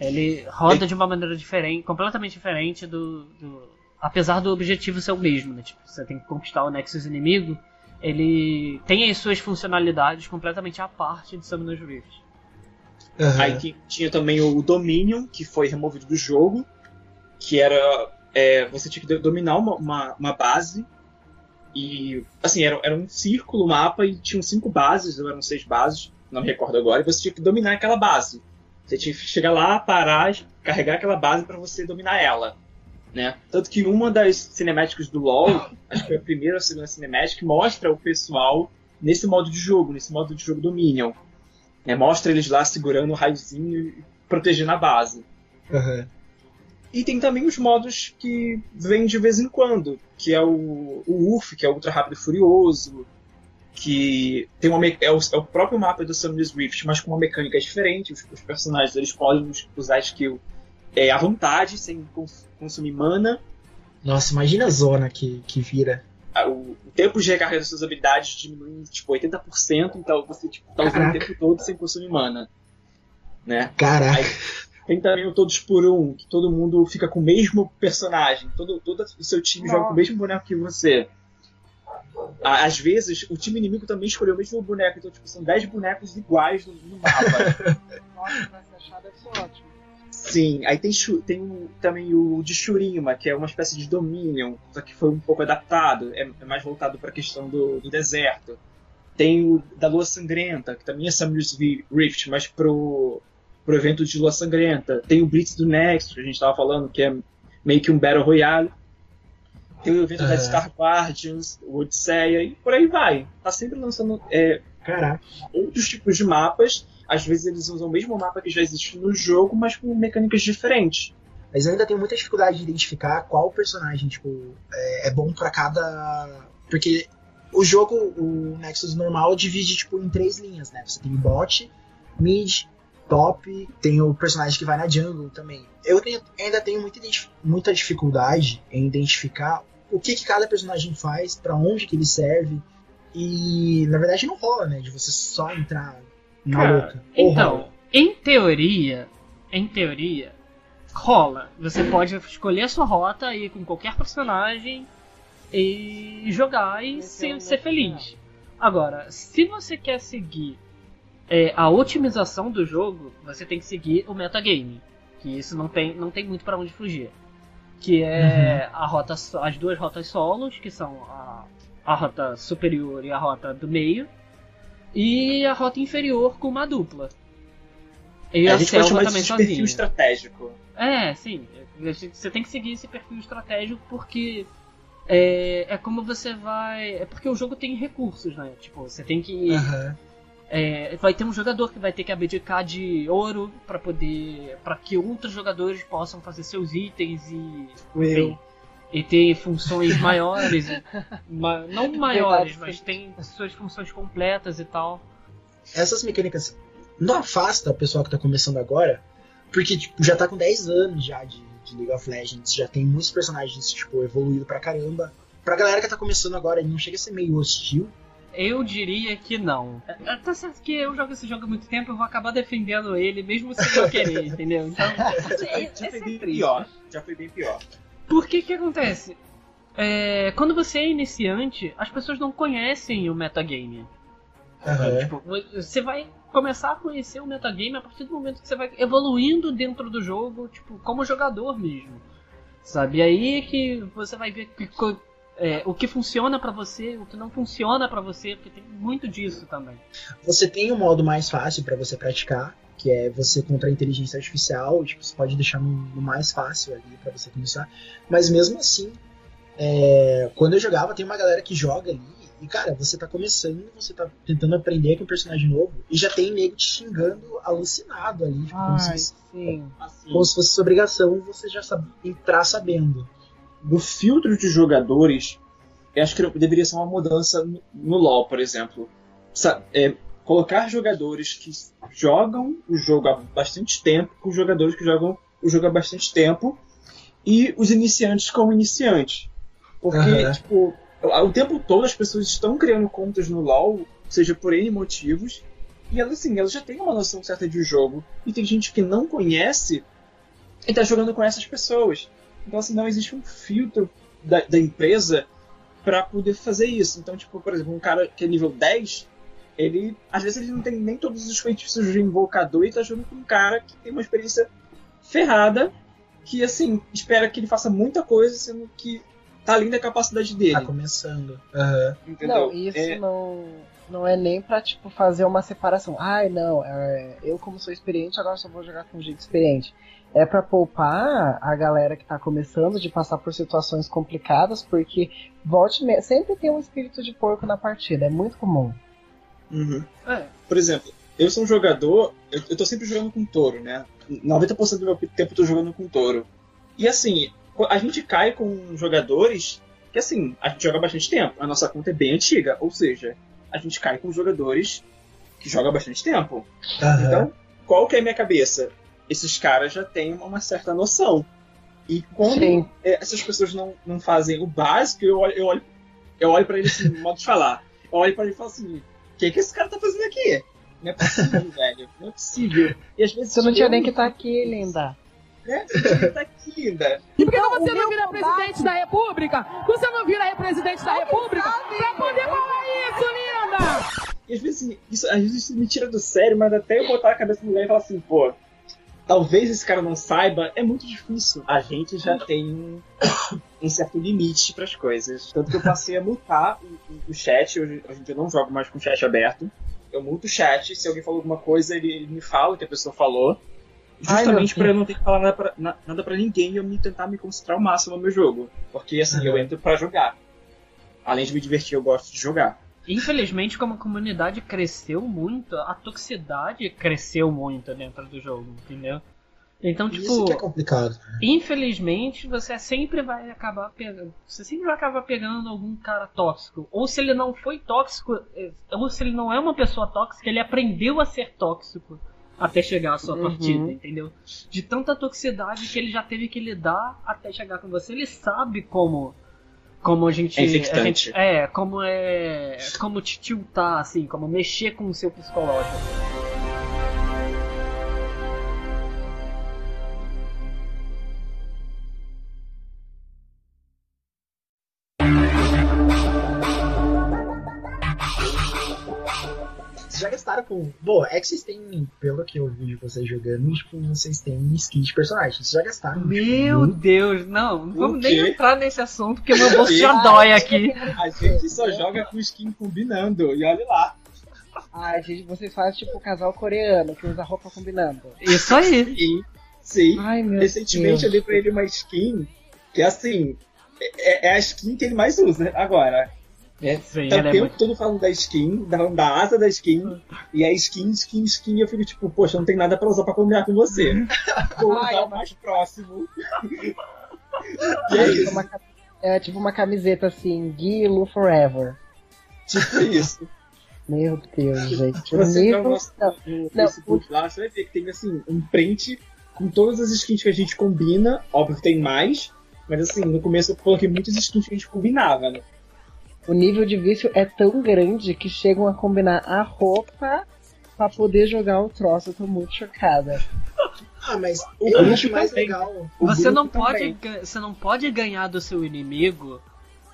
Ele roda Ele- de uma maneira diferente, completamente diferente do, do- Apesar do objetivo ser o mesmo, né? Tipo, você tem que conquistar o Nexus inimigo. Ele tem as suas funcionalidades completamente à parte de Summoner's Rift. Aham. Aí ti- tinha também o Dominion, que foi removido do jogo, que era. é, você tinha que do- dominar uma, uma, uma base. E. Assim, era, era um círculo o mapa e tinham cinco bases, ou eram seis bases, não me recordo agora, e você tinha que dominar aquela base. Você tinha que chegar lá, parar, carregar aquela base para você dominar ela. Né? Tanto que uma das cinemáticas do LoL, acho que foi a primeira ou a segunda cinemática, mostra o pessoal nesse modo de jogo, nesse modo de jogo Dominion. Né? Mostra eles lá segurando o raiozinho e protegendo a base. Aham. E tem também os modos que vêm de vez em quando, que é o, o UF, que é o Ultra Rápido e Furioso, que tem uma é, o, é o próprio mapa do Summoner's Rift, mas com uma mecânica diferente. Os, os personagens eles podem usar skill é, à vontade, sem consumir mana. Nossa, imagina a zona que, que vira. O, o tempo de recarga das suas habilidades diminui tipo, 80%, então você tipo, tá usando Caraca. o tempo todo sem consumir mana. Né? Caraca. Aí, tem também o Todos por Um, que todo mundo fica com o mesmo personagem. Todo, todo o seu time joga com o mesmo boneco que você. Às vezes, o time inimigo também escolheu o mesmo boneco. Então, tipo, são 10 bonecos iguais no, no mapa. Nossa, achar deve ser ótimo. Sim, aí tem, tem também o de Shurima, que é uma espécie de Dominion, só que foi um pouco adaptado, é, é mais voltado para a questão do, do deserto. Tem o da Lua Sangrenta, que também é Summer's Vi- Rift, mas pro, pro evento de Lua Sangrenta. Tem o Blitz do Next, que a gente tava falando, que é meio que um Battle Royale. Tem o evento da Aham. Star Guardians, o Odisseia, e por aí vai. Tá sempre lançando é, Caraca. outros tipos de mapas. Às vezes eles usam o mesmo mapa que já existe no jogo, mas com mecânicas diferentes. Mas eu ainda tenho muita dificuldade de identificar qual personagem, tipo, é, é bom pra cada. Porque o jogo, o Nexus normal, divide, tipo, em três linhas, né? Você tem bot, mid, top, tem o personagem que vai na jungle também. Eu tenho- ainda tenho muita, muita dificuldade em identificar o que, que cada personagem faz, pra onde que ele serve. E na verdade não rola, né? De você só entrar Ou Então, em teoria, em teoria, rola. Você pode escolher a sua rota e ir com qualquer personagem e jogar e ser, é ser feliz. Agora, se você quer seguir é, a otimização do jogo, você tem que seguir o metagame. Que isso não tem, não tem muito pra onde fugir. Que é a rota, as duas rotas solos, que são a, a rota superior e a rota do meio. E a rota inferior com uma dupla. E a a gente pode selva chamar também de perfil sozinha. estratégico. É, sim. Você tem que seguir esse perfil estratégico porque é, é como você vai. É porque o jogo tem recursos, né? Tipo, você tem que. Aham. é, vai ter um jogador que vai ter que abdicar de ouro para poder. para que outros jogadores possam fazer seus itens e. Eu. E ter funções maiores. ma- não maiores, Verdade, mas tem suas funções completas e tal. essas mecânicas não afasta o pessoal que tá começando agora, porque tipo, já tá com 10 anos já de, de League of Legends. Já tem muitos personagens, tipo, evoluído pra caramba. Pra galera que tá começando agora, não chega a ser meio hostil. Eu diria que não. É, é, Tá certo que eu jogo esse jogo há muito tempo, eu vou acabar defendendo ele, mesmo sem eu querer, entendeu? Então, é, Já é foi bem pior. Já foi bem pior. Por que que acontece? É, quando você é iniciante, as pessoas não conhecem o metagame. Aham. Tipo, você vai começar a conhecer o metagame a partir do momento que você vai evoluindo dentro do jogo, tipo, como jogador mesmo. Sabe? E aí que você vai ver que é, o que funciona pra você, o que não funciona pra você, porque tem muito disso também. Você tem um modo mais fácil pra você praticar, que é você contra a inteligência artificial, tipo, você pode deixar no, no mais fácil ali pra você começar. Mas mesmo assim, é, quando eu jogava, tem uma galera que joga ali, e cara, você tá começando, você tá tentando aprender com um personagem novo, e já tem nego te xingando alucinado ali, tipo, como, se Ai, fosse, sim. Assim, como se fosse sua obrigação você já sabe, entrar sabendo. do filtro de jogadores, eu acho que deveria ser uma mudança no- no LoL, por exemplo. Sa- é, colocar jogadores que jogam o jogo há bastante tempo com jogadores que jogam o jogo há bastante tempo e os iniciantes como iniciantes. Porque, Aham. tipo, o tempo todo as pessoas estão criando contas no LoL, seja por N motivos, e elas, assim, elas já têm uma noção certa de jogo. E tem gente que não conhece e tá jogando com essas pessoas. Então, assim, não existe um filtro da, da empresa para poder fazer isso. Então, tipo, por exemplo, um cara que é nível 10, ele, às vezes, ele não tem nem todos os feitiços de invocador e tá jogando com um cara que tem uma experiência ferrada, que, assim, espera que ele faça muita coisa, sendo que tá além da capacidade dele. Tá começando. Aham. entendeu? Não, isso É- não, não é nem pra, tipo, fazer uma separação. Ai, não, é, eu como sou experiente, agora só vou jogar com gente experiente. É pra poupar a galera que tá começando de passar por situações complicadas, porque volte sempre tem um espírito de porco na partida, é muito comum. Uhum. É, Por exemplo, eu sou um jogador, eu, eu tô sempre jogando com touro, né? 90% do meu tempo eu tô jogando com touro. E assim, a gente cai com jogadores que assim, a gente joga bastante tempo. A nossa conta é bem antiga, ou seja, a gente cai com jogadores que jogam bastante tempo. Aham. Então, qual que é a minha cabeça? Esses caras já têm uma certa noção. E quando Sim. é, essas pessoas não, não fazem o básico, eu olho, eu olho, eu olho pra ele assim, no modo de falar. Eu olho pra ele e falo assim: que, que esse cara tá fazendo aqui? Não é possível, velho. Não é possível. E às vezes. Você não tinha nem que estar aqui, linda. Né? Você não tinha que estar aqui, linda. E por que você não vira presidente da república? Você não vira presidente da república pra poder falar isso, linda! E às vezes, assim, isso, às vezes isso me tira do sério, mas até eu botar a cabeça no lugar e falar assim, pô, talvez esse cara não saiba, é muito difícil. A gente já tem um, um certo limite pras coisas. Tanto que eu passei a multar o, o- chat, hoje, hoje em dia eu não jogo mais com o chat aberto. Eu multo o chat, se alguém falou alguma coisa, ele, ele me fala o que a pessoa falou. Justamente pra eu não ter que falar nada pra, na- nada pra ninguém e eu me tentar me concentrar ao máximo no meu jogo. Porque assim, eu entro pra jogar. Além de me divertir, eu gosto de jogar. Infelizmente, como a comunidade cresceu muito, a toxicidade cresceu muito dentro do jogo, entendeu? Então, tipo, Isso que é complicado. infelizmente, você sempre vai acabar pegando. Você sempre vai acabar pegando algum cara tóxico. Ou se ele não foi tóxico, eh, ou se ele não é uma pessoa tóxica, ele aprendeu a ser tóxico até chegar à sua Uhum. partida, entendeu? De tanta toxicidade que ele já teve que lidar até chegar com você, ele sabe como. Como a gente. É a gente- é, como é. Como te tiltar, assim, como mexer com o seu psicológico. Com. Bom, é que vocês têm, pelo que eu vi de vocês jogando, tipo, vocês têm skin de personagem. Vocês já gastaram. tipo, Meu muito. Deus, não, não vamos quê? nem entrar nesse assunto, porque meu bolso já Ah, dói aqui. A gente só joga com skin combinando, e olha lá. Ai, gente, vocês fazem tipo o casal coreano que usa roupa combinando. Isso aí. Sim, sim. Ai, meu Recentemente eu Deus. dei pra ele uma skin que, assim, é, é a skin que ele mais usa agora. É, Sim, tá o é tempo muito- todo falando da skin, da, da asa da skin, e a skin, skin, skin, e eu fico tipo, poxa, não tem nada pra usar pra combinar com você. Vou usar o mais próximo. e É é tipo isso, uma, é tipo uma camiseta assim, Gui Lu Forever. tipo isso. Meu Deus, gente. Você nível. no nosso Não, no não, Facebook lá, você vai ver que tem assim, um print com todas as skins que a gente combina. Óbvio que tem mais, mas assim, no começo eu coloquei muitas skins que a gente combinava, né? O nível de vício é tão grande que chegam a combinar a roupa pra poder jogar o troço. Eu tô muito chocada. Ah, mas O eu acho mais também. legal. Você não, pode, você não pode ganhar do seu inimigo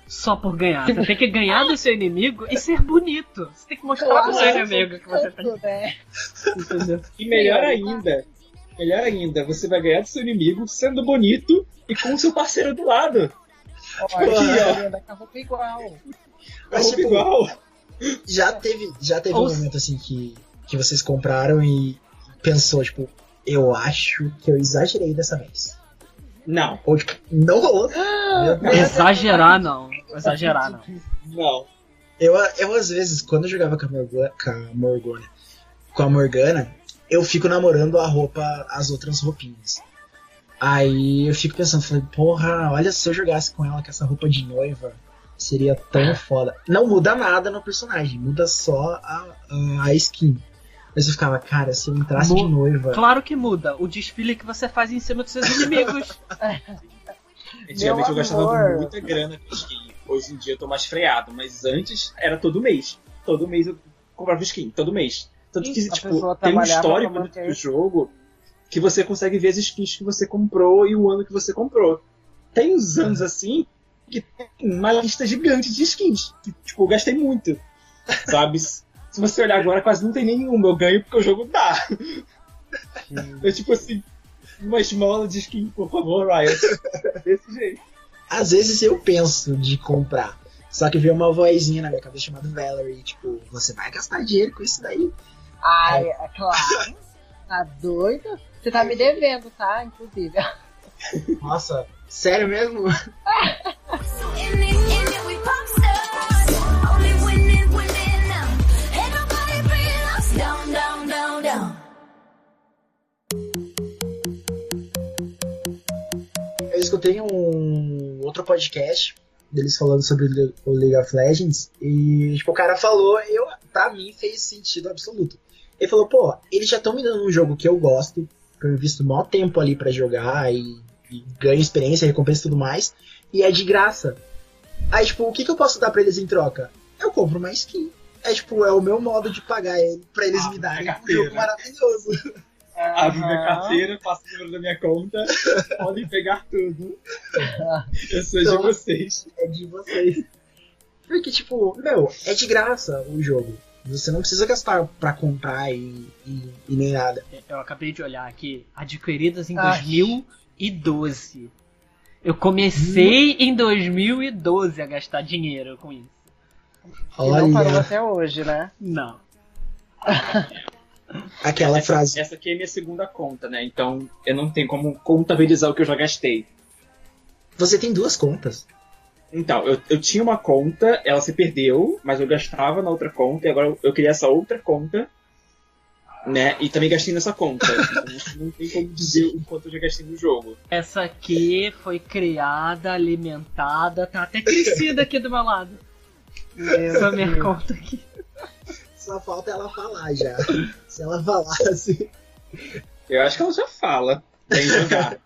só por ganhar. Você tem que ganhar do seu inimigo e ser bonito. Você tem que mostrar pro seu inimigo que você tá né? entendeu? E melhor ainda, melhor ainda, você vai ganhar do seu inimigo sendo bonito e com o seu parceiro do lado. Olha, Aqui, ó. anda com a roupa igual. Mas, Roupa tipo, igual. já teve, já teve Ou um momento assim que, que vocês compraram e pensou, tipo, eu acho que eu exagerei dessa vez. Não, Ou tipo, não rolou. Deus. Exagerar não. Exagerar não. não. Eu, eu, às vezes, quando eu jogava com a, Morgana, com a Morgana, com a Morgana, eu fico namorando a roupa, as outras roupinhas. Aí eu fico pensando, falei, porra, olha se eu jogasse com ela com essa roupa de noiva, seria tão foda. Não muda nada no personagem, muda só a, a, skin. Mas eu ficava, cara, se eu entrasse de Mu- noiva. Claro que muda. O desfile que você faz em cima dos seus inimigos. Antigamente eu gastava muita grana com skin. Hoje em dia eu tô mais freado, mas antes era todo mês. Todo mês eu comprava skin, todo mês. Tanto que, tipo, tem um histórico manter. do jogo que você consegue ver as skins que você comprou e o ano que você comprou. Tem uns anos assim que tem uma lista gigante de skins. Que, tipo, eu gastei muito. Sabe? Se você olhar agora, quase não tem nenhuma. Eu ganho porque o jogo dá. É tipo assim, uma esmola de skin, por favor, Riot. Desse jeito. Às vezes eu penso de comprar. Só que veio uma vozinha na minha cabeça chamada Valerie, tipo, você vai gastar dinheiro com isso daí. Ai, é claro. Tá doido? Você tá me devendo, tá? Inclusive. Nossa, sério mesmo? Eu escutei um outro podcast deles falando sobre o League of Legends e tipo, o cara falou, eu, pra mim fez sentido absoluto. Ele falou, pô, eles já estão me dando um jogo que eu gosto, eu invisto maior tempo ali pra jogar e, e ganho experiência, recompensa e tudo mais, e é de graça. Aí, tipo, o que, que eu posso dar pra eles em troca? Eu compro uma skin. É tipo, é o meu modo de pagar ele pra eles Ah, me darem um carteira. jogo maravilhoso. Abro minha carteira, passo o número da minha conta, podem pegar tudo. Eu sou de Então- vocês. É de vocês. Porque, tipo, meu, é de graça o jogo. Você não precisa gastar pra comprar e, e, e nem nada. Eu acabei de olhar aqui. Adquiridas em Ai. 2012. Eu comecei em 2012 a gastar dinheiro com isso. E não parou Olha, até hoje, né? Não. aquela essa, frase. Essa aqui é minha segunda conta, né? Então eu não tenho como contabilizar o que eu já gastei. Você tem duas contas. Então, eu, eu tinha uma conta, ela se perdeu, mas eu gastava na outra conta, e agora eu, eu criei essa outra conta, né? E também gastei nessa conta. Então não tem como dizer o quanto eu já gastei no jogo. Essa aqui foi criada, alimentada, tá até crescida aqui do meu lado. Essa minha conta aqui. Só falta ela falar já. Se ela falasse. Eu acho que ela já fala. Tem jogar.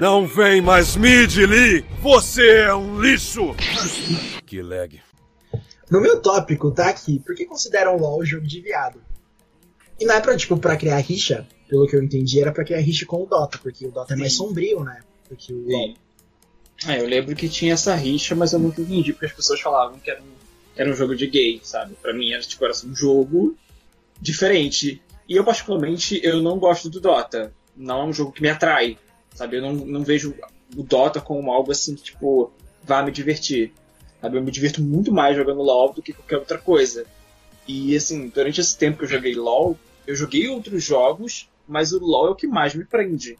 Não vem mais mid, Lee! Você é um lixo! Que lag. No meu tópico tá aqui, por que consideram o LoL jogo de viado? E não é pra, tipo, pra criar rixa, pelo que eu entendi, era pra criar rixa com o Dota, porque o Dota é mais Sim. sombrio, né? Do que o LoL. Sim. É, eu lembro que tinha essa rixa, mas eu nunca entendi porque as pessoas falavam que era um, que era um jogo de gay, sabe? Pra mim era tipo era um jogo diferente. E eu particularmente eu não gosto do Dota. Não é um jogo que me atrai, sabe? Eu não, não vejo o Dota como algo assim que tipo vá me divertir. Sabe? Eu me divirto muito mais jogando LoL do que qualquer outra coisa. E assim, durante esse tempo que eu joguei LoL, eu joguei outros jogos, mas o LoL é o que mais me prende.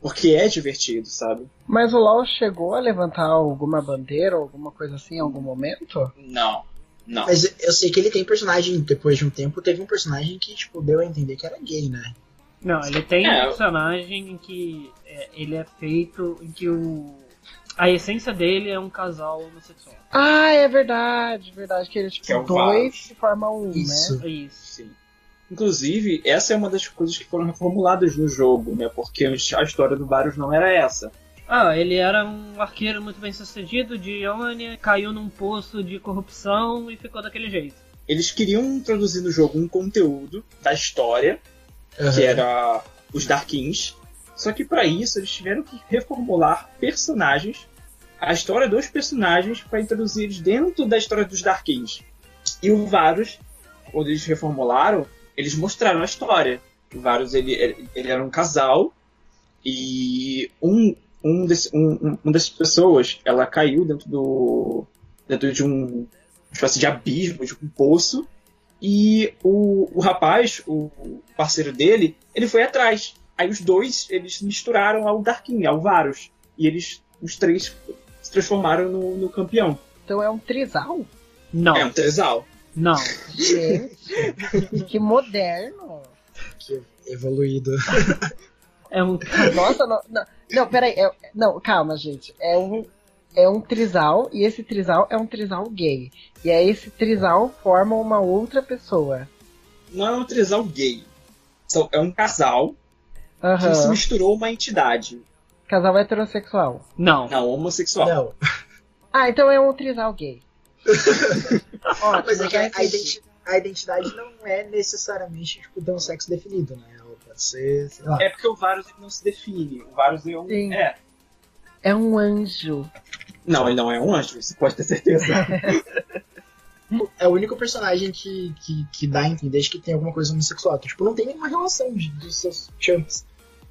Porque é divertido, sabe? Mas o LoL chegou a levantar alguma bandeira ou alguma coisa assim em algum momento? Não. Não. Mas eu sei que ele tem personagem, depois de um tempo, teve um personagem que, tipo, deu a entender que era gay, né? Não, ele tem É, um personagem em que é, ele é feito em que o a essência dele é um casal homossexual. Ah, é verdade, verdade. Que eles, tipo, Que é dois se formam um, Isso. né? Isso. Sim. Inclusive, essa é uma das coisas que foram reformuladas no jogo, né? Porque a história do Varus não era essa. Ah, ele era um arqueiro muito bem sucedido de Ionia, caiu num poço de corrupção e ficou daquele jeito. Eles queriam introduzir no jogo um conteúdo da história, Aham. que era os Darkins. Só que para isso eles tiveram que reformular personagens, a história dos personagens para introduzir eles dentro da história dos Darkins. E o Varus, quando eles reformularam, eles mostraram a história. O Varus ele, ele, ele era um casal e um um, desse, um, um- uma dessas pessoas ela caiu dentro do dentro de um uma espécie de abismo, de um poço e o, o rapaz, o parceiro dele, ele foi atrás. Aí os dois, eles misturaram ao Darkin, ao Varus. E eles, os três, se transformaram no, no campeão. Então é um trisal? Não, É um tresal. não. Gente, que moderno. Que evoluído. É um. Nossa, não, não, não peraí. é- não, calma, gente. É um, é um trisal e esse trisal é um trisal gay. E aí esse trisal forma uma outra pessoa. Não é um tresal gay. São, é um casal que se misturou uma entidade. Casal heterossexual. Não. Não, homossexual. Não, Ah, então é um trisal gay. Ótimo, mas é que a, a identi- a identidade não é necessariamente tipo, de um sexo definido, né? Ela pode ser, sei lá. É porque o Varus não se define. O Varus é um. Sim. É. É um anjo. Não, ele não é um anjo, você pode ter certeza. É o único personagem que, que, que dá a entender que tem alguma coisa homossexual. Que, tipo, não tem nenhuma relação de, dos seus chumps.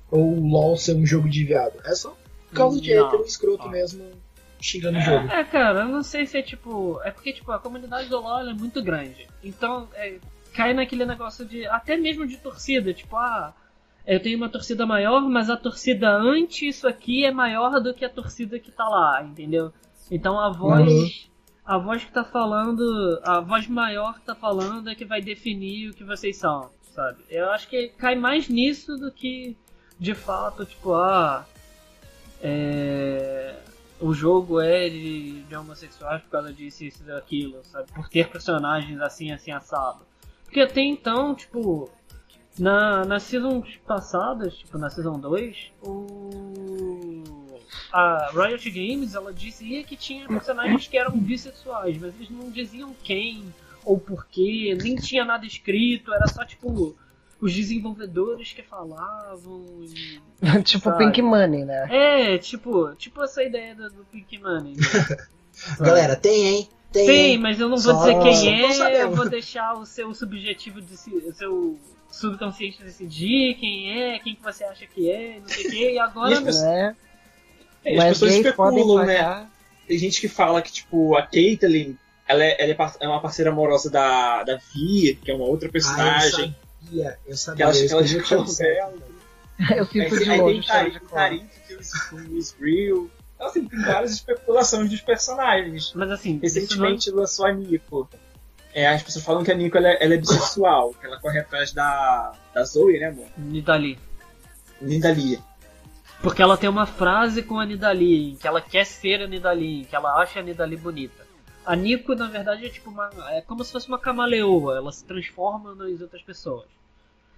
Ou o LOL ser um jogo de viado. É só por causa de hétero escroto mesmo xingando o jogo. É, cara, eu não sei se é tipo. É porque, tipo, a comunidade do LoL é muito grande. Então, é, cai naquele negócio de. Até mesmo de torcida, tipo, ah. Eu tenho uma torcida maior, mas a torcida anti isso aqui é maior do que a torcida que tá lá, entendeu? Então a voz. Uhum. A voz que tá falando. A voz maior que tá falando é que vai definir o que vocês são, sabe? Eu acho que cai mais nisso do que de fato, tipo, ah. É, o jogo é de, de homossexuais por causa disso, isso e daquilo, sabe? Por ter personagens assim, assim, assado. Porque até então, tipo, na, nas seasons passadas, tipo, na season 2, o. A Riot Games, ela dizia que tinha personagens que eram bissexuais, mas eles não diziam quem ou porquê, nem tinha nada escrito, era só tipo os desenvolvedores que falavam. e- tipo Sabe? Pink Money, né? É, tipo, tipo essa ideia do, do Pink Money. né? Galera, tem, hein? Tem, hein? mas eu não vou Só- dizer quem é, eu vou deixar o seu subjetivo, deci- o seu subconsciente decidir quem é, quem que você acha que é, não sei o que, e agora. E as pessoas- né? É, as pessoas especulam, né? pagar. Tem gente que fala que, tipo, a Caitlyn, ela é, ela é é uma parceira amorosa da, da Vi, que é uma outra Ah, eu personagem. sabia, eu que sabia. ela, eu que ela escrevi o chama que eu ela. Eu Aí, fico de aí longe. tem de cola. Tarim que o Israel. Então, assim, tem várias especulações dos personagens. Mas assim, Recentemente lançou a Nico. É, as pessoas falam que a Nico ela, é- ela é bissexual, que ela corre atrás da, da Zoe, né, amor? Nidali. Nidalia. Porque ela tem uma frase com a Nidali, que ela quer ser a Nidali, que ela acha a Nidali bonita. A Nico, na verdade, é tipo uma. É como se fosse uma camaleoa, ela se transforma nas outras pessoas.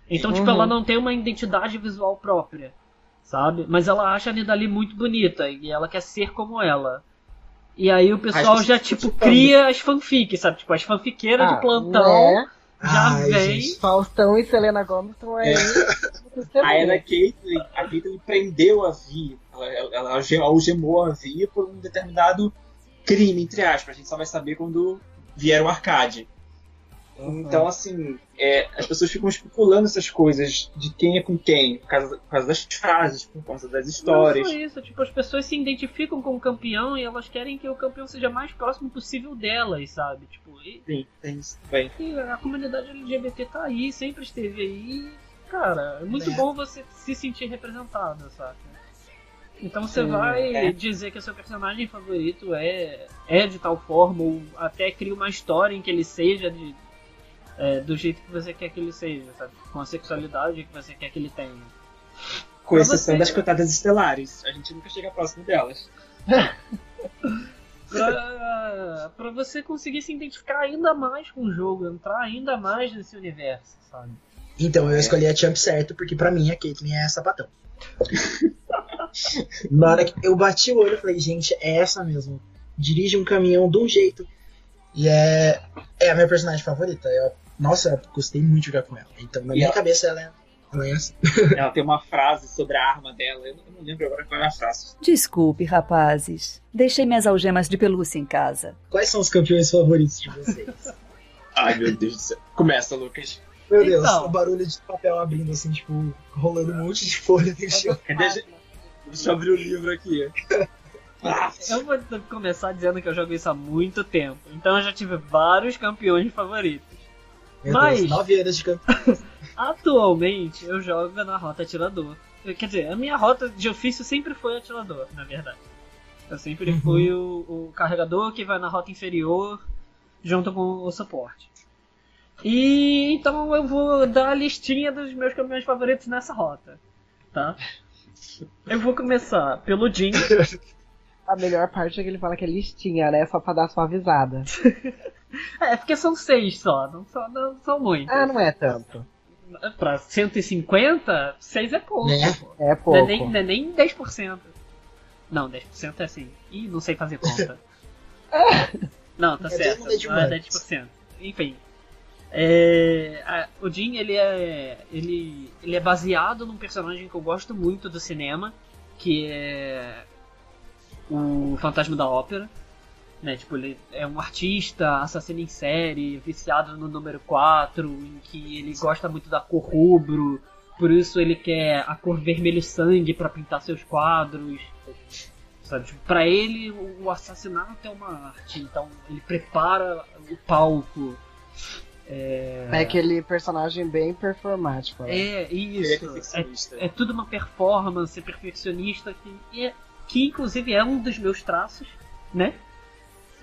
Então, tipo, Uhum. ela não tem uma identidade visual própria, sabe? Mas ela acha a Nidali muito bonita e ela quer ser como ela. E aí o pessoal já, tipo, cria as fanfics, sabe? Tipo, as fanfiqueiras Ah, de plantão né? já Ai, vem. gente. Faustão e Selena Gomez estão aí. Aí ela, Caitlyn, a Caitlyn prendeu a Vi. Ela, ela, ela alge- algemou a Vi por um determinado crime, entre aspas. A gente só vai saber quando vier o arcade. Então, assim, é, as pessoas ficam especulando essas coisas de quem é com quem, por causa, por causa das frases, por causa das histórias. Não só isso, tipo, as pessoas se identificam com o campeão e elas querem que o campeão seja mais próximo possível delas, sabe? Tipo, e, Sim, tem isso também. e a comunidade LGBT tá aí, sempre esteve aí. Cara, é muito É. bom você se sentir representado, sabe? Então você Sim, vai é. dizer que o seu personagem favorito é, é de tal forma, ou até cria uma história em que ele seja de, é, do jeito que você quer que ele seja, sabe? Com a sexualidade que você quer que ele tenha. Com Pra exceção você- das cantadas estelares. A gente nunca chega próximo delas. pra, pra você conseguir se identificar ainda mais com o jogo, entrar ainda mais nesse universo, sabe? Então eu escolhi a champ certo, porque pra mim a Caitlyn é sapatão. Na hora que eu bati o olho, eu falei, gente, é essa mesmo. Dirige um caminhão de um jeito. E é, é a minha personagem favorita. Eu, nossa, eu gostei muito de jogar com ela. Então, na E minha ela- cabeça, ela é, ela é assim. Ela tem uma frase sobre a arma dela. Eu não, lembro agora qual é a frase. Desculpe, rapazes. Deixei minhas algemas de pelúcia em casa. Quais são os campeões favoritos de vocês? Ai, meu Deus do céu. Começa, Lucas. Meu Deus, Então. o barulho de papel abrindo assim, tipo, rolando um monte de folha no chão. Cadê a gente? Deixa eu abrir o livro aqui. Ah, Eu vou começar dizendo que eu jogo isso há muito tempo. Então eu já tive vários campeões favoritos. Meu Mas- Deus, nove anos de campeão. Atualmente eu jogo na rota atirador. Quer dizer, a minha rota de ofício sempre foi atirador, na verdade. Eu sempre Uhum. fui o, o carregador que vai na rota inferior junto com o suporte. E então eu vou dar a listinha dos meus campeões favoritos nessa rota. Tá? Eu vou começar pelo Jin. A melhor parte é que ele fala que é listinha, né? Só pra dar suavizada. É, porque são seis só, não são, não são muitos. Ah, não é tanto. Pra 150, 6 é pouco. Né? É Não pouco. é, nem, não é nem 10%. Não, 10% é assim. Ih, não sei fazer conta. não, tá É, certo. é Não é humanas. 10%. Enfim. É, a- o Jin, ele é, ele, ele é baseado num personagem que eu gosto muito do cinema, que é o Fantasma da Ópera. Né, tipo, ele é um artista, assassino em série, viciado no número 4, em que ele gosta muito da cor rubro, por isso ele quer a cor vermelho sangue pra pintar seus quadros. Sabe? Tipo, pra ele o assassinato é uma arte, então ele prepara o palco. É, É aquele personagem bem performático. né? é é isso. É, é tudo uma performance perfeccionista que, é- que inclusive é um dos meus traços, né?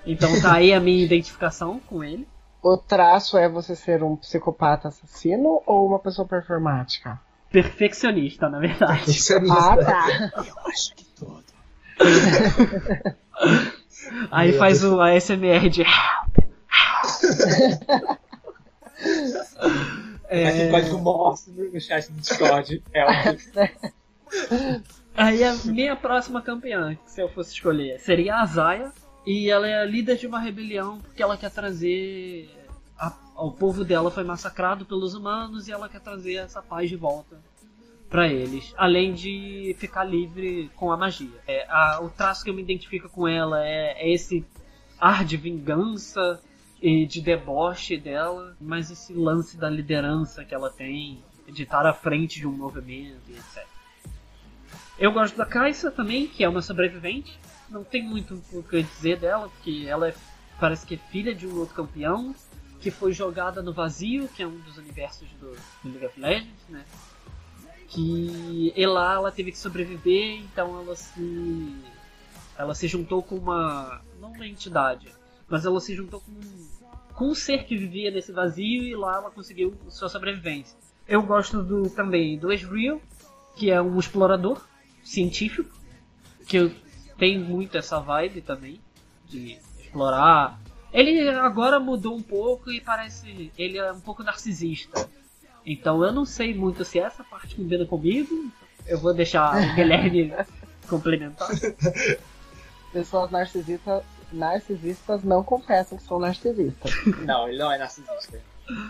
Então tá aí a minha identificação com ele. O traço é você ser um psicopata assassino ou uma pessoa performática? Perfeccionista, na verdade. Perfeccionista. Ah, tá. Eu acho que todo. Aí Meu faz Deus. o ASMR de É... Aqui o no chat do Discord. É Aí a minha próxima campeã, se eu fosse escolher, seria a Zaya. E ela é a líder de uma rebelião porque ela quer trazer. a- o povo dela foi massacrado pelos humanos e ela quer trazer essa paz de volta pra eles. Além de ficar livre com a magia. É, a- o traço que eu me identifico com ela é, é esse ar de vingança e de deboche dela, mas esse lance da liderança que ela tem, de estar à frente de um movimento etc. Eu gosto da Kaisa também, que é uma sobrevivente. Não tem muito o que dizer dela, porque ela é, parece que é filha de um outro campeão, que foi jogada no vazio, que é um dos universos do, do League of Legends, né? Que lá ela teve que sobreviver, então ela se ela se juntou com uma não uma entidade, mas ela se juntou com um, com um ser que vivia nesse vazio e lá ela conseguiu sua sobrevivência. Eu gosto do também do Ezreal, que é um explorador científico, que eu tenho muito essa vibe também de explorar. Ele agora mudou um pouco e parece ele é um pouco narcisista. Então eu não sei muito se essa parte combina comigo. Eu vou deixar o Guilherme complementar. Pessoas narcisistas, narcisistas não confessam que são narcisistas. Não, ele não é narcisista.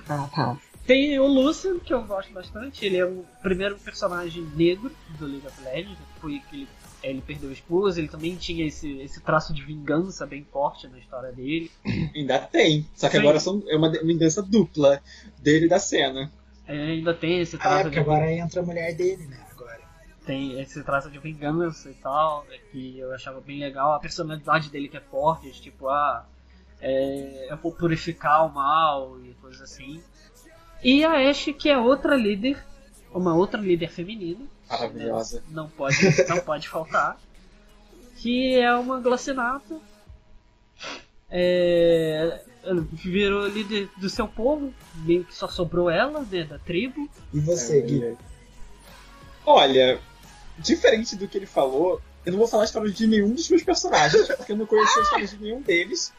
Ah, tá. Tem o Lucian, que eu gosto bastante. Ele é o primeiro personagem negro do League of Legends. Foi que ele, ele perdeu a esposa. Ele também tinha esse, esse traço de vingança bem forte na história dele. Ainda tem. Só que Sim. agora são, é uma vingança dupla dele e da cena. É, ainda tem esse Ah, é, traço porque de agora entra a mulher dele, né? Agora. tem esse traço de vingança e tal, é, que eu achava bem legal. A personalidade dele que é forte, tipo, ah, é, eu vou purificar o mal e coisas assim. E a Ashe, que é outra líder, uma outra líder feminina, Maravilhosa. não pode, não pode faltar, que é uma Glacinata. É, ela virou líder do seu povo, meio que só sobrou ela, né, da tribo. E você, Gui? Olha, diferente do que ele falou, eu não vou falar a história de nenhum dos meus personagens, porque eu não conheci a história de nenhum deles.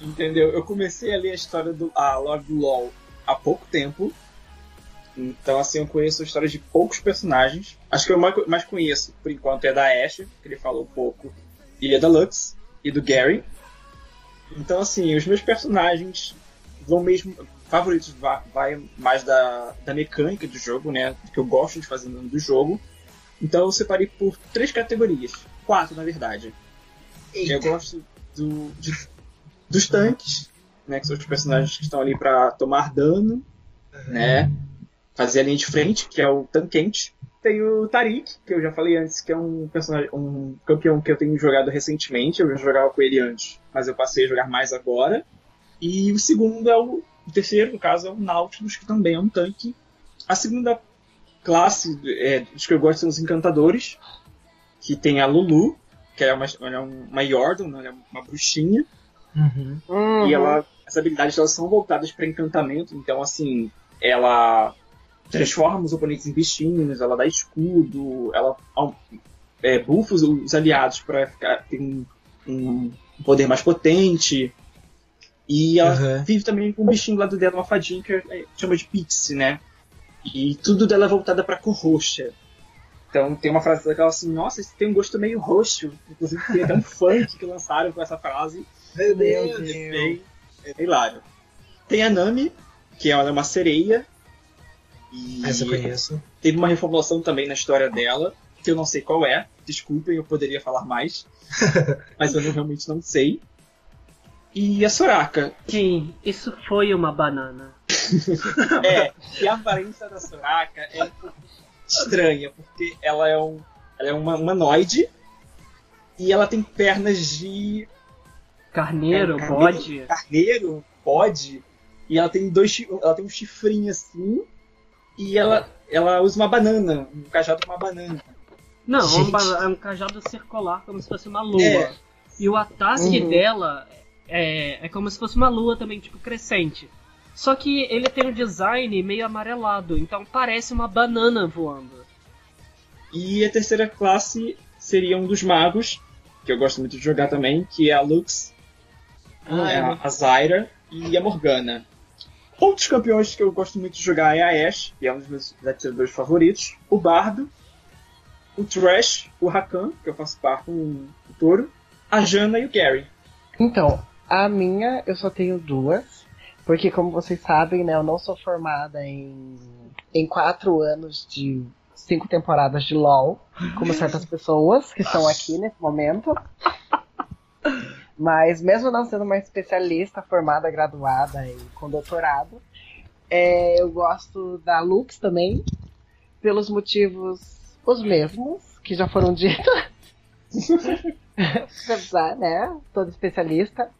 Entendeu? Eu comecei a ler a história do a lore do LoL há pouco tempo. Então, assim, eu conheço a história de poucos personagens. Acho que eu mais, conheço, por enquanto, é da Ash, que ele falou um pouco, e é da Lux, e do Gary. Então, assim, os meus personagens vão mesmo. Favoritos vai, vai mais da, da mecânica do jogo, né? Que eu gosto de fazer do jogo. Então eu separei por três categorias. Quatro, na verdade. Eu gosto do, de, dos tanques, né? Que são os personagens que estão ali para tomar dano, né? Fazer a linha de frente, que é o tanquente. Tem o Tarik, que eu já falei antes, que é um personagem, um campeão que eu tenho jogado recentemente. Eu já jogava com ele antes, mas eu passei a jogar mais agora. E o segundo é o, o terceiro, no caso, é o Nautilus, que também é um tanque. A segunda classe é, dos que eu gosto são os encantadores, que tem a Lulu, que é uma, ela é uma Yordle, né, ela é uma bruxinha. Uhum. E ela, as habilidades delas são voltadas para encantamento, então assim, ela transforma os oponentes em bichinhos, ela dá escudo, ela é, buffa os, os aliados para ter um, um poder mais potente. E ela Uhum. vive também com um bichinho lá do dela, uma fadinha que é- chama de Pixie, né? E tudo dela é voltada pra cor roxa. Então tem uma frase daquela assim, nossa, isso tem um gosto meio roxo. Inclusive tem até um funk que lançaram com essa frase. Meu É bem, é bem hilário. Tem a Nami, que ela é uma sereia. E Essa eu conheço. teve uma reformulação também na história dela, que eu não sei qual é. Desculpem, eu poderia falar mais. mas eu não- realmente não sei. E a Soraka. Sim, isso foi uma banana. É, e a aparência da Soraka é um pouco estranha, porque ela é, um, ela é uma humanoide e ela tem pernas de Carneiro, É, bode. carneiro, bode, e ela tem dois ela tem um chifrinho assim, e ela, ela usa uma banana, um cajado com uma banana. Não, é um, é um cajado circular, como se fosse uma lua. É. E o ataque Uhum. dela é, é como se fosse uma lua também, tipo, crescente. Só que ele tem um design meio amarelado, então parece uma banana voando. E a terceira classe seria um dos magos, que eu gosto muito de jogar também, que é a Lux, Ah, é é. a, a Zyra e a Morgana. Outros campeões que eu gosto muito de jogar é a Ashe, que é um dos meus atiradores favoritos, o Bardo, o Thresh, o Rakan, que eu faço par com o Toro, a Jana e o Gary. Então, a minha eu só tenho duas. Porque, como vocês sabem, né, eu não sou formada em, em quatro anos de cinco temporadas de LOL, como certas pessoas que estão aqui nesse momento. Mas, mesmo não sendo uma especialista formada, graduada e com doutorado, é, eu gosto da Lux também, pelos motivos os mesmos, que já foram ditos. Apesar, né? Todo especialista.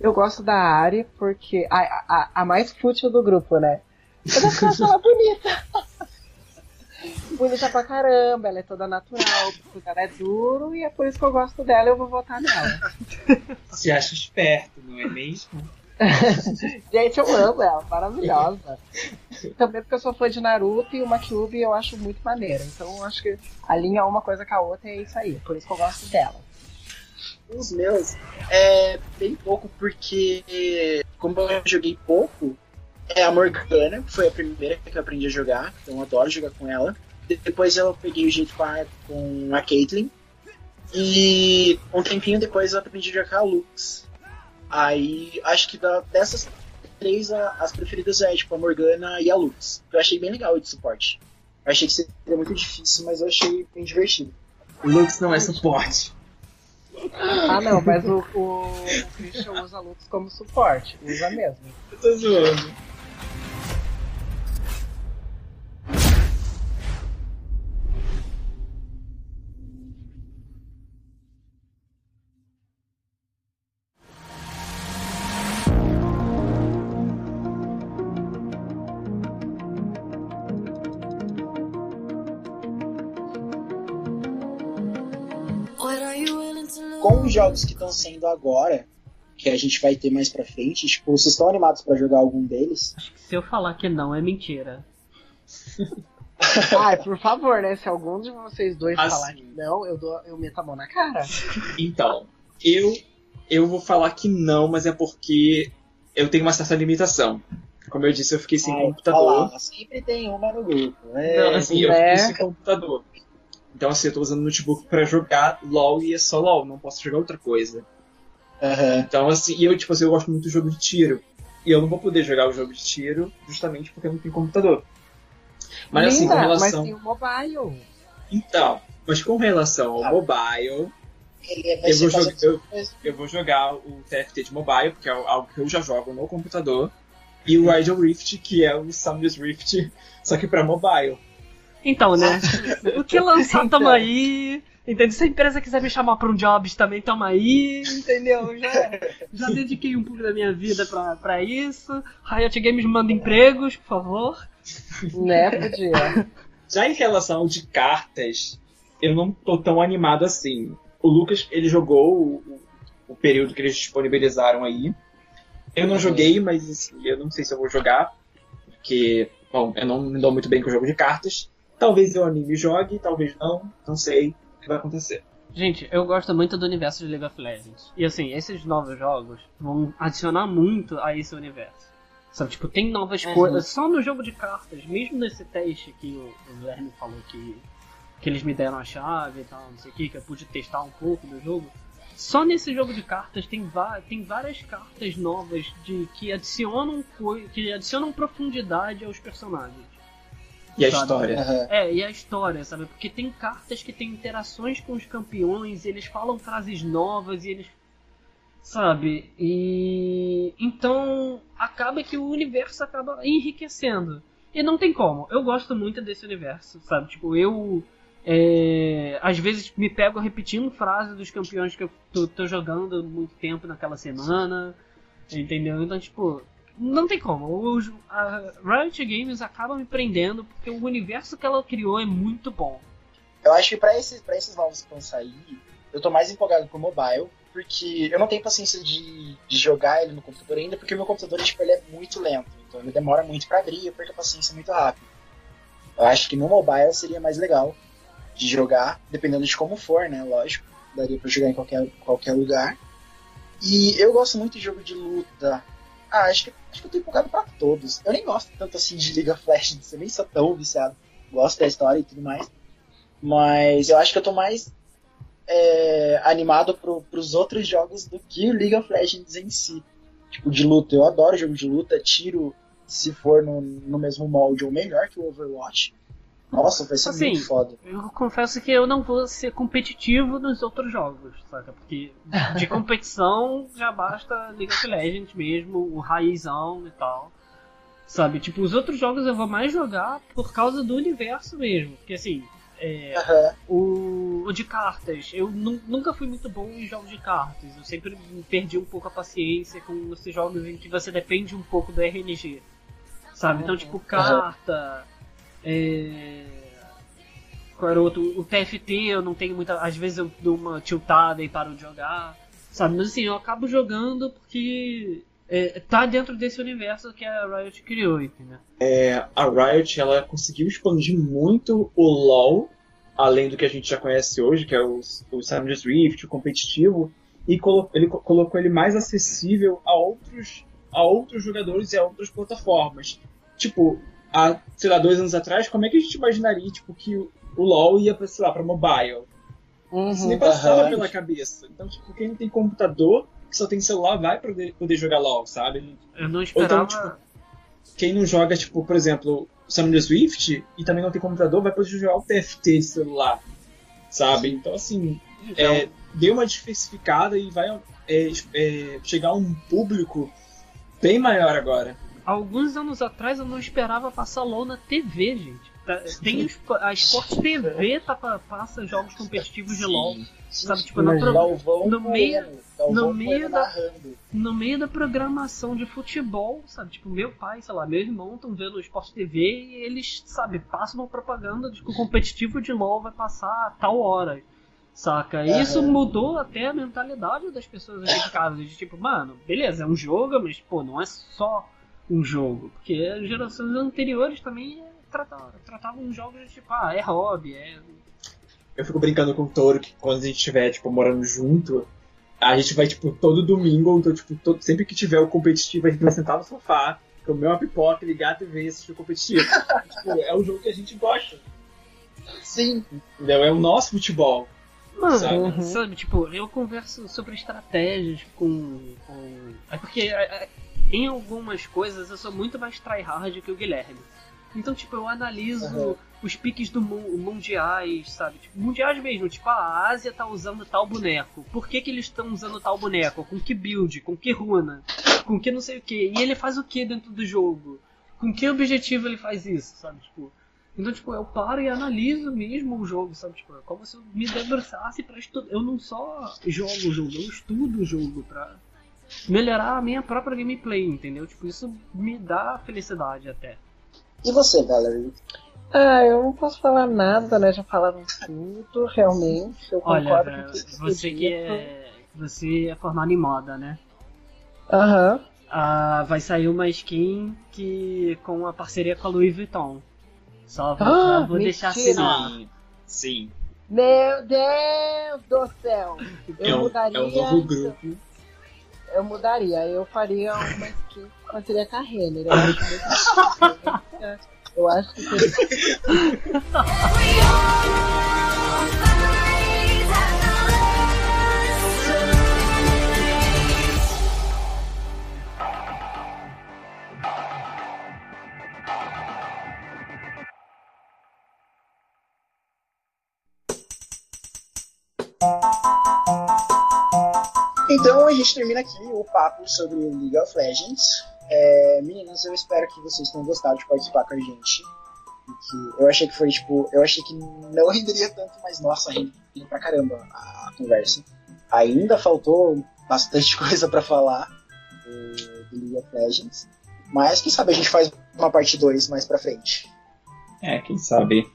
Eu gosto da Ari porque. A, a, a mais fútil do grupo, né? Eu acho ela bonita. Bonita pra caramba, ela é toda natural, porque ela é duro e é por isso que eu gosto dela e eu vou votar nela. Se acha esperto, não é mesmo? Gente, eu amo ela, maravilhosa. Também porque eu sou fã de Naruto e uma Kyuubi eu acho muito maneira. Então eu acho que alinha uma coisa com a outra e é isso aí. Por isso que eu gosto dela. Os meus é bem pouco, porque como eu joguei pouco, é a Morgana, que foi a primeira que eu aprendi a jogar, então eu adoro jogar com ela. Depois eu peguei o jeito com a, com a Caitlyn. E um tempinho depois eu aprendi a jogar com a Lux. Aí acho que da- dessas três, a- as preferidas é tipo a Morgana e a Lux. Eu achei bem legal de suporte. Eu achei que seria muito difícil, mas eu achei bem divertido. O Lux não é suporte. Ah não, mas o, o, o Christian usa Lux como suporte. Usa mesmo. Eu tô zoando. Jogos que estão sendo agora, que a gente vai ter mais pra frente, tipo, vocês estão animados pra jogar algum deles? Se eu falar que não, é mentira. Ai, por favor, né? Se algum de vocês dois Assim. falar que não, eu, dou, eu meto a mão na cara. Então, eu eu vou falar que não, mas é porque eu tenho uma certa limitação. como eu disse, eu fiquei sem Ai, computador. falava, sempre tem uma no grupo. É, Não, assim, eu É. fiquei sem computador. Então, assim, eu tô usando notebook pra jogar LOL e é só LOL, não posso jogar outra coisa. aham. Então, assim, e eu, tipo assim, eu gosto muito do jogo de tiro. E eu não vou poder jogar o jogo de tiro justamente porque eu não tenho computador. Mas assim, com Linda, mas relação. tem o mobile. Então, mas com relação ao Ah. mobile, Ele vai Eu vou jogar- eu- eu vou jogar o TFT de mobile, porque é algo que eu já jogo no computador. E o Idle Rift, que é o Summer's Rift, só que pra mobile. Então, né? o que lançar, Então. tamo aí. Entendeu? Se a empresa quiser me chamar pra um jobs também, tamo aí, entendeu? Já, já dediquei um pouco da minha vida pra, pra isso. Riot Games manda empregos, por favor. Né, podia. Já em relação ao de cartas, eu não tô tão animado assim. O Lucas, ele jogou o, o- o período que eles disponibilizaram aí. Eu não joguei, mas assim, eu não sei se eu vou jogar, porque, bom, eu não me dou muito bem com o jogo de cartas. Talvez eu anime jogue, talvez não, não sei o que vai acontecer. Gente, eu gosto muito do universo de League of Legends. E assim, esses novos jogos vão adicionar muito a esse universo. Sabe, tipo, tem novas Uhum. coisas. Só no jogo de cartas, mesmo nesse teste que o, o Verme falou que, que eles me deram a chave e tal, não sei o que, que eu pude testar um pouco do jogo. Só nesse jogo de cartas tem, tem várias cartas novas de que adicionam que adicionam profundidade aos personagens. E a Sabe? história? Aham. É, e a história, sabe? Porque tem cartas que tem interações com os campeões, e eles falam frases novas e eles. Sabe? E. Então. Acaba que o universo acaba enriquecendo. E não tem como. Eu gosto muito desse universo, sabe? Tipo, eu. é, às vezes me pego repetindo frases dos campeões que eu tô, tô jogando há muito tempo naquela semana. Entendeu? Então, tipo, não tem como. Os, a Riot Games acaba me prendendo porque o universo que ela criou é muito bom. Eu acho que pra esses, pra esses novos que vão sair, eu tô mais empolgado pro mobile, porque eu não tenho paciência de, de jogar ele no computador ainda, porque o meu computador tipo, ele é muito lento, então ele demora muito pra abrir, eu perco a paciência muito rápido. Eu acho que no mobile seria mais legal de jogar, dependendo de como for, né? Lógico, daria pra jogar em qualquer, qualquer lugar. E eu gosto muito de jogo de luta. Ah, acho que, acho que eu tô empolgado pra todos. Eu nem gosto tanto assim de League of Legends, eu nem sou tão viciado. Gosto da história e tudo mais. Mas eu acho que eu tô mais é, animado pro, pros outros jogos do que o League of Legends em si. Tipo, de luta. Eu adoro jogo de luta, tiro se for no, no mesmo molde ou melhor que o Overwatch. Nossa, vai ser Assim, muito foda. Eu confesso que eu não vou ser competitivo nos outros jogos, saca? Porque de competição já basta League of Legends mesmo, o raizão e tal. Sabe? Tipo, os outros jogos eu vou mais jogar por causa do universo mesmo. Porque assim, é, Aham. o, o de cartas, eu nu- nunca fui muito bom em jogos de cartas. Eu sempre perdi um pouco a paciência com esses jogos em que você depende um pouco do RNG. Sabe? Então, tipo, carta. É... Qual era o outro? O TFT eu não tenho muita. Às vezes eu dou uma tiltada e paro de jogar. Sabe? Mas assim, eu acabo jogando porque é, tá dentro desse universo que a Riot criou, entendeu? É, a Riot ela conseguiu expandir muito o LoL, além do que a gente já conhece hoje, que é o, o Summer's Rift, o competitivo, e colo ele co- colocou ele mais acessível a outros, a outros jogadores e a outras plataformas. Tipo, há, sei lá, dois anos atrás, como é que a gente imaginaria tipo, que o, LoL ia pra, sei lá, pra mobile? Isso nem passava pela cabeça. Então, tipo, quem não tem computador, que só tem celular, vai poder, poder jogar LoL, sabe? Eu não Ou esperava. então, tipo, quem não joga, tipo, por exemplo, Summoner Swift e também não tem computador, vai poder jogar o TFT celular, sabe? Então, assim, é, deu uma diversificada e vai é, é, chegar a um público bem maior agora. Alguns anos atrás eu não esperava passar LOL na TV, gente. Tá- Tem os- a Sport TV tá, pa- passa jogos competitivos de LOL. Sabe, tipo, na pro- Galvão no meio- Galvão no meio da- narrando. no meio da programação de futebol, sabe? Tipo, meu pai, sei lá, meu irmão estão vendo o Sport TV e eles, sabe, passam uma propaganda de que o competitivo de LoL vai passar a tal hora. Saca? E Isso mudou até a mentalidade das pessoas aqui de casa. De tipo, mano, beleza, é um jogo, mas, pô, não é só um jogo. Porque as gerações anteriores também tratavam, tratavam os jogos de tipo, ah, é hobby, é. Eu fico brincando com o Toro que quando a gente estiver, tipo, morando junto, a gente vai, tipo, todo domingo, ou então, tipo, todo- sempre que tiver o competitivo, a gente vai sentar no sofá, comer uma pipoca, ligar a TV e assistir o competitivo. tipo, é o jogo que a gente gosta. Sim. Entendeu? É o nosso futebol. Mano, Sabe? sabe? tipo, eu converso sobre estratégias com. com... É porque é, é, em algumas coisas eu sou muito mais tryhard que o Guilherme. Então, tipo, eu analiso Uhum. os piques do mu- mundiais, sabe? Tipo, mundiais mesmo, tipo, a Ásia tá usando tal boneco. Por que, que eles estão usando tal boneco? Com que build? Com que runa? Com que não sei o que? E ele faz o que dentro do jogo? Com que objetivo ele faz isso, sabe? Tipo, então, tipo, eu paro e analiso mesmo o jogo, sabe? Tipo, é como se eu me debruçasse pra estudar. Eu não só jogo o jogo, eu estudo o jogo pra melhorar a minha própria gameplay, entendeu? Tipo, isso me dá felicidade até. E você, Valerie? Ah, eu não posso falar nada, né? Já falaram tudo, realmente. Eu Olha, concordo velho, com você que é. Você é formado em moda, né? Aham. Ah, vai sair uma skin que com uma parceria com a Louis Vuitton. Só vou, Ah, vou deixar ar. Sim. Sim. Meu Deus do céu! Eu É o, mudaria. é o novo grupo. Eu mudaria. Eu faria uma skin que parceria com a Renner. Eu acho muito Eu acho que seria Então a gente termina aqui o papo sobre League of Legends. É, meninas, eu espero que vocês tenham gostado de participar com a gente. E que eu achei que foi tipo, eu achei que não renderia tanto, mas nossa, rendeu pra caramba a conversa. Ainda faltou bastante coisa pra falar do, do League of Legends. Mas quem sabe a gente faz uma parte 2 mais pra frente. É, quem sabe.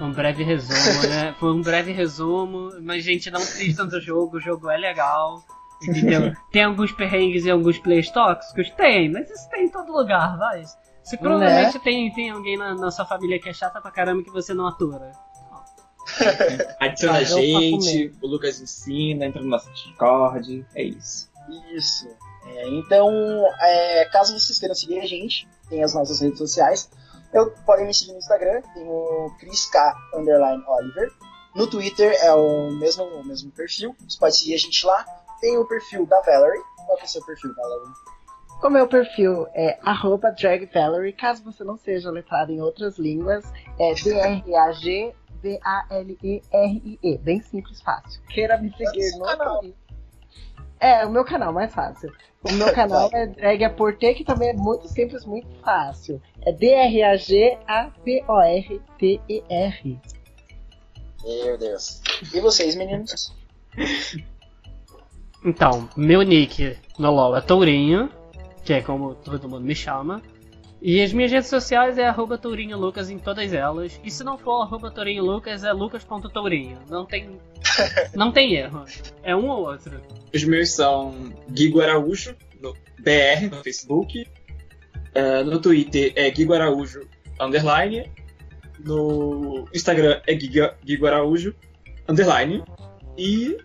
Um breve resumo, né? Foi um breve resumo, mas gente, não assistam do jogo, o jogo é legal. Entendeu? tem alguns perrengues e alguns plays tóxicos? Tem, mas isso tem em todo lugar, vai. Se provavelmente tem, tem alguém na, na sua família que é chata pra caramba que você não atura. Adiciona a gente, o Lucas ensina, entra no nosso Discord. É isso. Isso. É, então, é, caso vocês queiram seguir a gente, tem as nossas redes sociais. Eu, podem me seguir no Instagram, tem o ChrisK underline Oliver. No Twitter é o mesmo, o mesmo perfil, você pode seguir a gente lá. Tem o perfil da Valerie. Qual que é o seu perfil, Valerie? O meu perfil é arroba dragvalerie, caso você não seja letrado em outras línguas, é D-R-A-G-V-A-L-E-R-I-E. Bem simples, fácil. Queira me seguir no nome. É, o meu canal, mais fácil. O meu canal é Drag a Porter, que também é muito simples, muito fácil. É D-R-A-G-A-P-O-R-T-E-R. Meu Deus. E vocês, meninos? Então, meu nick no LoL é Tourinho, que é como todo mundo me chama. E as minhas redes sociais é arroba Tourinho Lucas em todas elas. E se não for arroba Tourinho Lucas, é lucas.tourinho. Não tem. Não tem erro. É um ou outro. Os meus são Guigo Araújo, no BR, no Facebook. É, no Twitter é Guigo Araújo, underline. No Instagram é Guigo Araújo, underline. E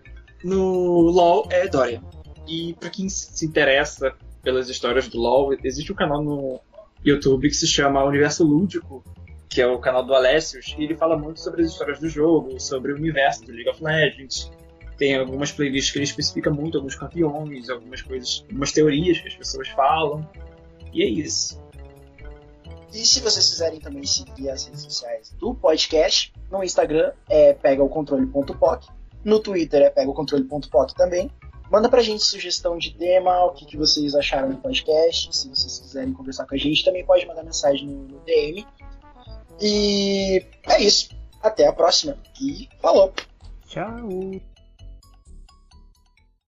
no LoL é Dória. E pra quem se interessa pelas histórias do LoL, existe um canal no YouTube que se chama Universo Lúdico, que é o canal do Alessios, e ele fala muito sobre as histórias do jogo, sobre o universo do League of Legends. Tem algumas playlists que ele especifica muito alguns campeões, algumas coisas, algumas teorias que as pessoas falam. E é isso. E se vocês quiserem também seguir as redes sociais do podcast, no Instagram é pegaocontrole.poc, no Twitter é pegaocontrole.poc também. Manda pra gente sugestão de tema, o que, que vocês acharam do podcast. Se vocês quiserem conversar com a gente, também pode mandar mensagem no, no DM. E é isso. Até a próxima. E falou! Tchau!